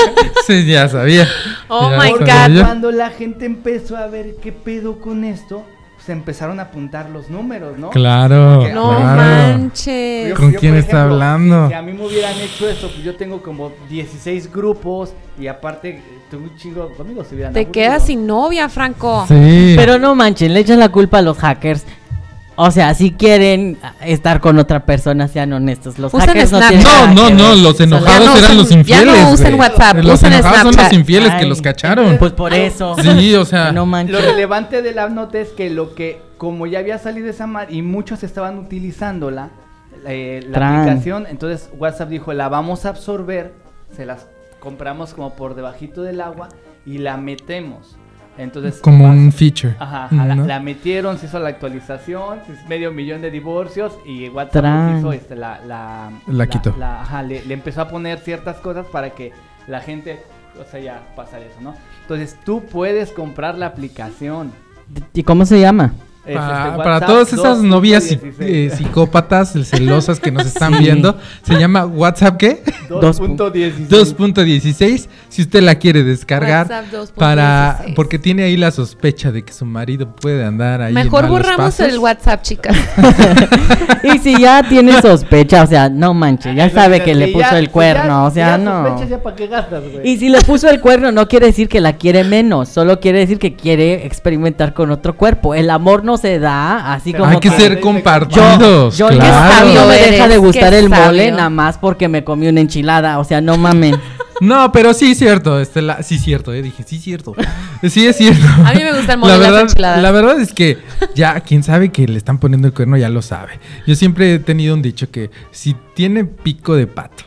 S2: sí, ya sabía.
S1: Oh
S2: Ya
S1: my
S2: sabía
S1: God.
S6: Cuando la gente empezó a ver qué pedo con esto, se empezaron a apuntar los números, ¿no?
S2: Claro,
S6: Porque-
S1: No
S2: claro.
S1: manches.
S2: ¿Con
S6: Yo,
S2: quién está hablando?
S6: Si, si a mí me hubieran hecho eso, pues yo tengo como 16 grupos y aparte eh, tengo un chingo conmigo se hubieran
S1: Te
S6: aburrido.
S1: quedas sin novia, Franco.
S2: Sí.
S3: Pero no manchen, le echan la culpa a los hackers. O sea, si quieren estar con otra persona, sean honestos. Los
S1: Usen
S3: hackers no tienen
S2: No, no, no, los enojados
S1: Ya no
S2: eran
S1: usen-
S2: los
S1: ya no
S2: infieles.
S1: usen. WhatsApp,
S2: los
S1: usen
S2: enojados son los infieles que los cacharon.
S3: Pues por eso.
S2: Sí, o sea.
S3: No manches.
S6: Lo relevante de la nota es que lo que, como ya había salido esa mar y muchos estaban utilizándola, eh, la
S3: Tran.
S6: aplicación, entonces WhatsApp dijo, la vamos a absorber, se las compramos como por debajito del agua y la metemos. Entonces,
S2: Como
S6: vas-
S2: un feature.
S6: Ajá, ajá, la,
S2: ¿no?
S6: la metieron, se hizo la actualización, se hizo medio millón de divorcios y WhatsApp
S3: Tran.
S6: hizo este, la, la,
S2: La quitó.
S6: la- ajá, le, le empezó a poner ciertas cosas para que la gente, o sea, ya pasar eso, ¿no? Entonces tú puedes comprar la aplicación.
S3: ¿Y cómo se llama?
S6: Es
S2: Pa-
S6: este,
S2: para todas esas novias psi-
S6: 2.16.
S2: eh, psicópatas, celosas que nos están
S3: Sí.
S2: viendo, se llama WhatsApp ¿qué?
S6: 2.16.
S2: 2.16. Si usted la quiere descargar
S1: WhatsApp 2.16.
S2: para porque tiene ahí la sospecha de que su marido puede andar ahí. en
S1: Mejor
S2: malos
S1: borramos
S2: pasos.
S1: el WhatsApp, chicas.
S3: y si ya tiene sospecha, o sea, no manches, ya sabe que le puso el cuerno, o sea, no.
S6: para.
S3: Y si le puso el cuerno no quiere decir que la quiere menos, solo quiere decir que quiere experimentar con otro cuerpo. El amor no se da así como
S2: Hay que ser
S6: Yo-
S2: compartidos.
S3: Yo ya
S2: claro.
S3: sabio, no me deja de gustar el mole nada más porque me comí una enchilada, o sea, no mamen.
S2: No, pero sí es cierto, Estela, sí es cierto, eh, dije, sí es cierto. Sí es cierto.
S1: A mí me gusta el mole
S2: la
S1: las
S2: verdad,
S1: enchiladas.
S2: La verdad es que ya quien sabe que le están poniendo el cuerno ya lo sabe. Yo siempre he tenido un dicho que si tiene pico de pato,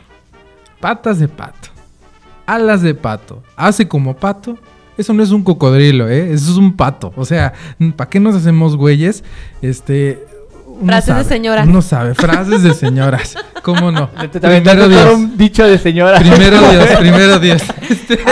S2: patas de pato, alas de pato, hace como pato, eso no es un cocodrilo, ¿eh? Eso es un pato. O sea, ¿para qué nos hacemos güeyes? Este,
S1: Frases de señoras.
S2: Uno sabe, frases de señoras. ¿Cómo no?
S6: Te-
S2: Primero Dios.
S6: un dicho de señora.
S2: Primero Dios, primero Dios.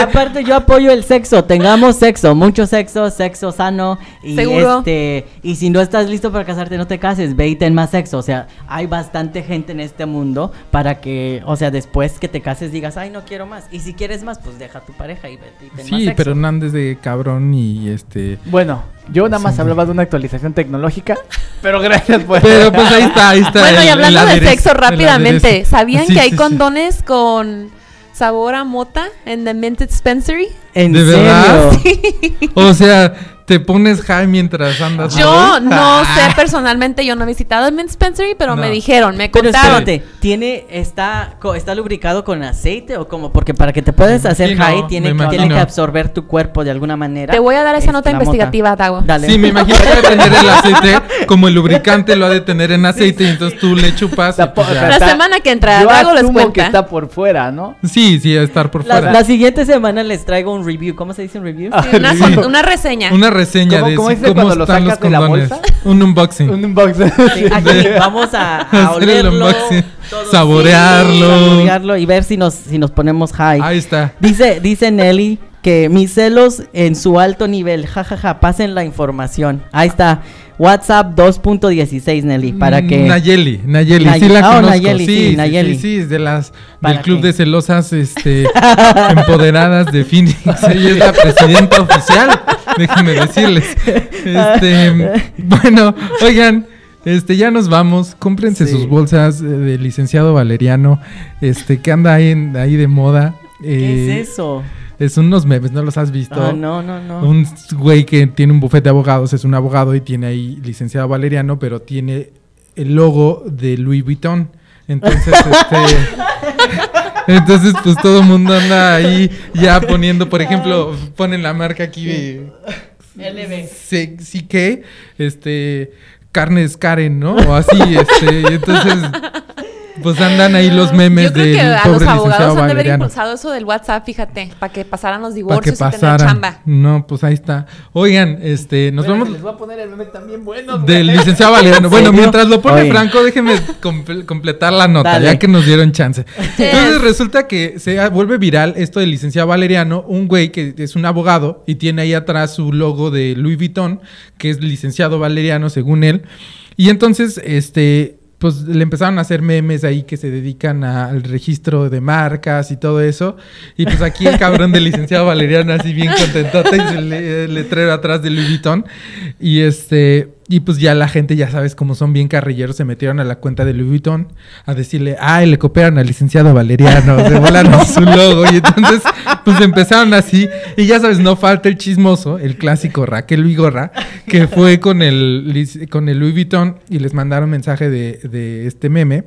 S3: Aparte yo apoyo el sexo, tengamos sexo, mucho sexo, sexo sano y
S1: Seguro.
S3: este y si no estás listo para casarte no te cases, ve y ten más sexo, o sea, hay bastante gente en este mundo para que, o sea, después que te cases digas, "Ay, no quiero más." Y si quieres más, pues deja a tu pareja y vete y ten más
S2: Sí,
S3: sexo.
S2: pero no andes de cabrón y este.
S6: Bueno, yo nada más
S2: Sí.
S6: hablaba de una actualización tecnológica, pero gracias por...
S2: Pero pues ahí está, ahí está.
S1: Bueno,
S2: el-
S1: y hablando de sexo rápidamente,
S2: aderezo.
S1: ¿sabían
S2: Sí,
S1: que hay
S2: sí, sí.
S1: condones con sabor a mota en The Mint Dispensary?
S3: ¿En
S2: ¿De
S3: serio?
S2: verdad? O sea, te pones high mientras andas.
S1: Yo
S2: ¿no?
S1: no sé personalmente, yo no he visitado el Mint Dispensary, pero me dijeron, me
S3: Pero
S1: contaron.
S3: espérate, tiene está co- está lubricado con aceite o como porque para que te puedas hacer high tiene, que- tiene
S2: imagino.
S3: que absorber tu cuerpo de alguna manera.
S1: Te voy a dar esa
S3: Es
S1: nota investigativa, Dago.
S3: Dale.
S2: Sí, me imagino que debe tener el aceite, como el lubricante lo ha de tener en aceite, y entonces tú le chupas.
S6: La,
S2: pues
S6: po-
S2: ya.
S1: La semana que entra,
S6: yo
S1: Dago les cuenta.
S6: que está por fuera, ¿no?
S2: Sí, sí, a estar por
S3: La,
S2: fuera.
S3: la siguiente semana les traigo un review. ¿Cómo se dice un review?
S6: Ah,
S1: Sí, una,
S2: Sí.
S1: una reseña.
S2: Una reseña
S6: ¿Cómo-
S2: de
S6: cómo dice
S2: cómo están los
S6: sacas de la
S2: condones.
S6: bolsa?
S2: Un unboxing.
S6: Un unboxing.
S3: Sí, aquí vamos a, a
S2: Hacer el
S3: olerlo,
S2: saborearlo.
S3: sí, saborearlo y ver si nos, si nos ponemos high.
S2: Ahí está.
S3: Dice, dice Nelly que mis celos en su alto nivel, jajaja, pasen la información. Ahí está, WhatsApp 2.16 Nelly, para que...
S2: Nayeli, Nayeli,
S3: Nay-
S2: sí la
S3: ah,
S2: conozco.
S3: Nayeli, sí, Nayeli.
S2: sí, sí, es de las
S3: ¿Para
S2: del club
S3: qué?
S2: de celosas este empoderadas de Phoenix. Ella es la presidenta oficial, déjenme decirles. Este, bueno, oigan, este ya nos vamos, cómprense
S3: Sí.
S2: sus bolsas eh, de licenciado Valeriano, este que anda ahí en- ahí de moda.
S3: ¿Qué
S2: Eh,
S3: es eso?
S2: Es unos memes, ¿no los has visto?
S3: Ah, no, no, no.
S2: Un güey que tiene un bufete de abogados, es un abogado y tiene ahí licenciado Valeriano, pero tiene el logo de Louis Vuitton. Entonces, este. Entonces, pues todo el mundo anda ahí ya poniendo, por ejemplo, ponen la marca aquí de.
S3: LB.
S2: CK, este. Carnes Karen, ¿no? O así, este. y entonces. Pues andan ahí los memes
S1: Yo creo
S2: del
S1: que a los abogados han de haber impulsado eso del WhatsApp, fíjate, para que pasaran los
S2: Para que
S1: divorcios y tener
S2: pasaran.
S1: chamba.
S2: No, pues ahí está. Oigan, este, nos vemos
S6: Les voy a poner el meme también bueno.
S2: del licenciado Valeriano. Bueno, mientras lo pone
S3: Oye.
S2: Franco, déjenme comple- completar la nota,
S3: Dale.
S2: ya que nos dieron chance. Entonces resulta que se vuelve viral esto del licenciado Valeriano, un güey que es un abogado y tiene ahí atrás su logo de Louis Vuitton, que es licenciado Valeriano según él. Y entonces, este, pues le empezaron a hacer memes ahí que se dedican al registro de marcas y todo eso. Y pues aquí el cabrón del licenciado Valeriano así bien contentote y le- letrero atrás de Louis Vuitton. Y este, y pues ya la gente, ya sabes, como son bien carrilleros, se metieron a la cuenta de Louis Vuitton a decirle, ay, le copiaron al licenciado Valeriano, se volaron su logo. Y entonces, pues empezaron así. Y ya sabes, no falta el chismoso, el clásico Raquel Vigorra, que fue con el, con el Louis Vuitton y les mandaron mensaje de, de este meme.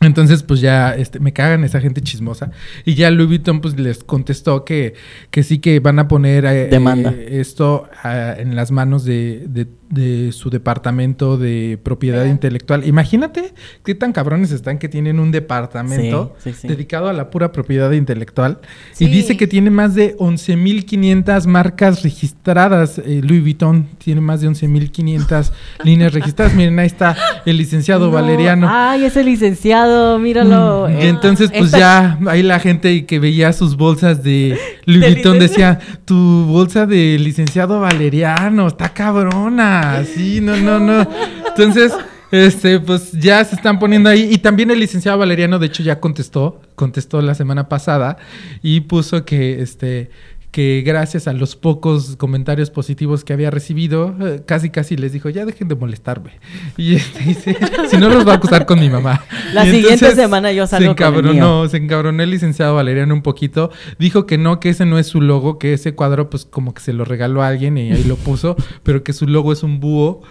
S2: Entonces, pues ya este, me cagan esa gente chismosa. Y ya Louis Vuitton pues les contestó que, que sí que van a poner eh,
S3: Demanda.
S2: eh, esto ah, en las manos de, de- de su departamento de propiedad intelectual. Imagínate qué tan cabrones están que tienen un departamento
S3: Sí, sí, sí.
S2: dedicado a la pura propiedad intelectual. Y dice que tiene más de 11.500 marcas registradas. eh, Louis Vuitton tiene más de 11.500 líneas registradas. Miren, ahí está el licenciado
S3: No,
S2: Valeriano.
S3: Ay, ese licenciado, míralo.
S2: Mm, Y
S3: Eh,
S2: entonces, pues
S1: esta-
S2: ya, ahí la gente que veía sus bolsas de Louis Vuitton decía, tu bolsa de licenciado Valeriano, está cabrona. Sí, no, no, no. Entonces, este, pues ya se están poniendo ahí. Y también el licenciado Valeriano, de hecho, ya contestó, contestó la semana pasada y puso que, este, que gracias a los pocos comentarios positivos que había recibido, eh, casi casi les dijo, ya dejen de molestarme. Y este, dice, si no los va a acusar con mi mamá.
S3: La
S2: Y
S3: siguiente semana yo salgo
S2: se
S3: con el
S2: encabronó, se encabronó el licenciado Valeriano un poquito. Dijo que no, que ese no es su logo, que ese cuadro pues como que se lo regaló a alguien y ahí lo puso, pero que su logo es un búho.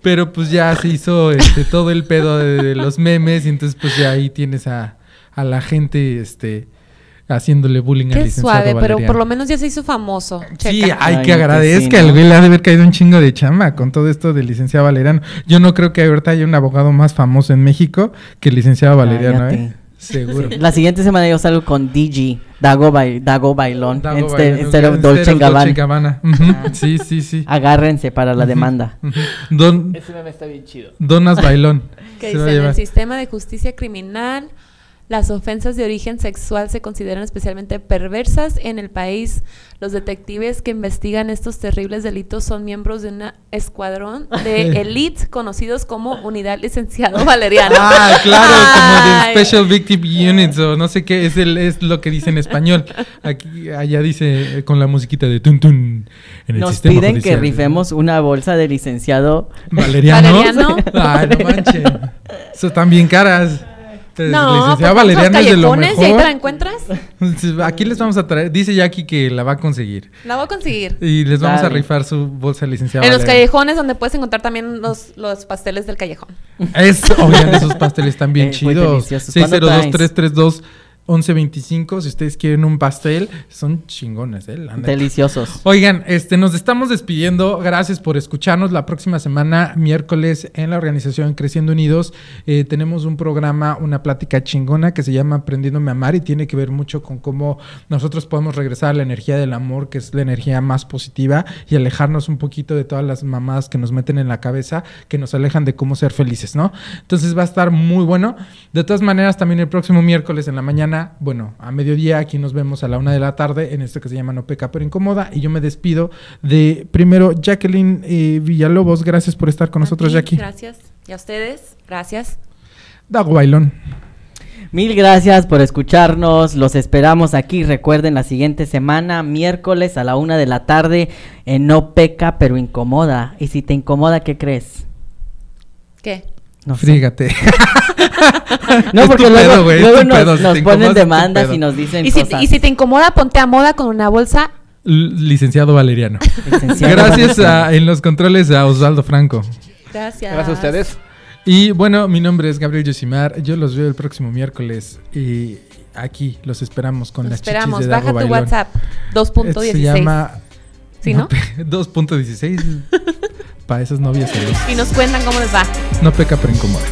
S2: Pero pues ya se hizo este, todo el pedo de, de los memes y entonces pues ya ahí tienes a, a la gente este haciéndole bullying al
S1: Qué
S2: licenciado
S1: suave, pero
S2: Valeriano.
S1: por lo menos ya se hizo famoso.
S2: Sí,
S1: Checa.
S2: hay
S3: Ay,
S2: que
S3: no, que
S2: agradezca,
S3: sí,
S2: el
S3: ¿no?
S2: güey le ha de haber caído un chingo de chamba con todo esto del licenciado Valeriano. Yo no creo que ahorita haya un abogado más famoso en México que el licenciado Valeriano,
S3: Cállate.
S2: ¿eh? Seguro.
S3: La siguiente semana yo salgo con DG, Dago, Bai- Dago Bailón,
S2: Dago Bailón,
S3: instead of
S2: instead
S3: Dolce Gabbana.
S2: Gabbana. Sí, sí, sí.
S3: Agárrense para la demanda.
S2: Don,
S6: Ese meme está bien chido.
S2: Donas Bailón.
S1: Que dice, en el sistema de justicia criminal, las ofensas de origen sexual se consideran especialmente perversas en el país. Los detectives que investigan estos terribles delitos son miembros de un escuadrón de elite conocidos como Unidad Licenciado Valeriano.
S2: Ah, claro, como de Special Victim Units o no sé qué, es, el, es lo que dice en español. Aquí, allá dice eh, con la musiquita de tun tun. En el
S3: Nos
S2: sistema
S3: piden que rifemos una bolsa de licenciado.
S2: ¿Valeriano?
S1: Valeriano.
S2: Ay, no manches. Eso están bien caras. Entonces,
S1: No, pues
S2: licenciado
S1: vamos a los
S2: Valeriano es de lo
S1: callejones y ahí te la encuentras.
S2: Aquí les vamos a traer, dice Jackie que la va a conseguir.
S1: La voy a conseguir.
S2: Y les vamos a rifar su bolsa de licenciado
S1: En los callejones donde puedes encontrar también los, los pasteles del callejón.
S2: Es, oigan, esos pasteles están bien
S3: Eh,
S2: chidos.
S3: deliciosos. ¿Cuándo
S2: 602-332. 1125, si ustedes quieren un pastel, son chingones, ¿eh? La neta.
S3: Deliciosos.
S2: Oigan, este, nos estamos despidiendo. Gracias por escucharnos. La próxima semana, miércoles, en la organización Creciendo Unidos, eh, tenemos un programa, una plática chingona que se llama Aprendiéndome a Amar y tiene que ver mucho con cómo nosotros podemos regresar a la energía del amor, que es la energía más positiva, y alejarnos un poquito de todas las mamadas que nos meten en la cabeza, que nos alejan de cómo ser felices, ¿no? Entonces va a estar muy bueno. De todas maneras, también el próximo miércoles en la mañana, bueno, a mediodía, aquí nos vemos a la una de la tarde en esto que se llama No Peca pero Incomoda. Y yo me despido de primero Jacqueline eh, Villalobos. Gracias por estar con nosotros,
S1: ti,
S2: Jackie.
S1: Gracias. Y a ustedes, gracias.
S2: Dago Bailón.
S3: Mil gracias por escucharnos. Los esperamos aquí. Recuerden la siguiente semana, miércoles a la una de la tarde, en No Peca pero Incomoda. Y si te incomoda, ¿qué crees?
S1: ¿Qué?
S3: No.
S2: Frígate.
S3: No,
S2: Es
S3: porque
S2: tu
S3: luego,
S2: pedo, güey, es
S3: luego
S2: tu
S3: nos,
S2: pedo, si
S3: nos
S2: te
S3: ponen demandas y nos dicen
S1: Y si,
S3: cosas.
S1: y si te incomoda, ponte a moda con una bolsa.
S2: L- Licenciado Valeriano.
S3: Licenciado
S2: Gracias
S3: Valeriano.
S2: a, en los controles a Osvaldo Franco.
S1: Gracias.
S6: Gracias a ustedes.
S2: Y bueno, mi nombre es Gabriel Yosimar. Yo los veo el próximo miércoles. Y aquí los esperamos con
S1: Nos
S2: las
S1: esperamos.
S2: chichis de
S1: Baja
S2: Dago
S1: tu
S2: Bailón.
S1: WhatsApp.
S2: Esto
S1: 2.16.
S2: se llama
S1: ¿Sí, no?
S2: 2.16 para esas novias celos.
S1: Y nos cuentan cómo les va.
S2: No peca pero incomoda.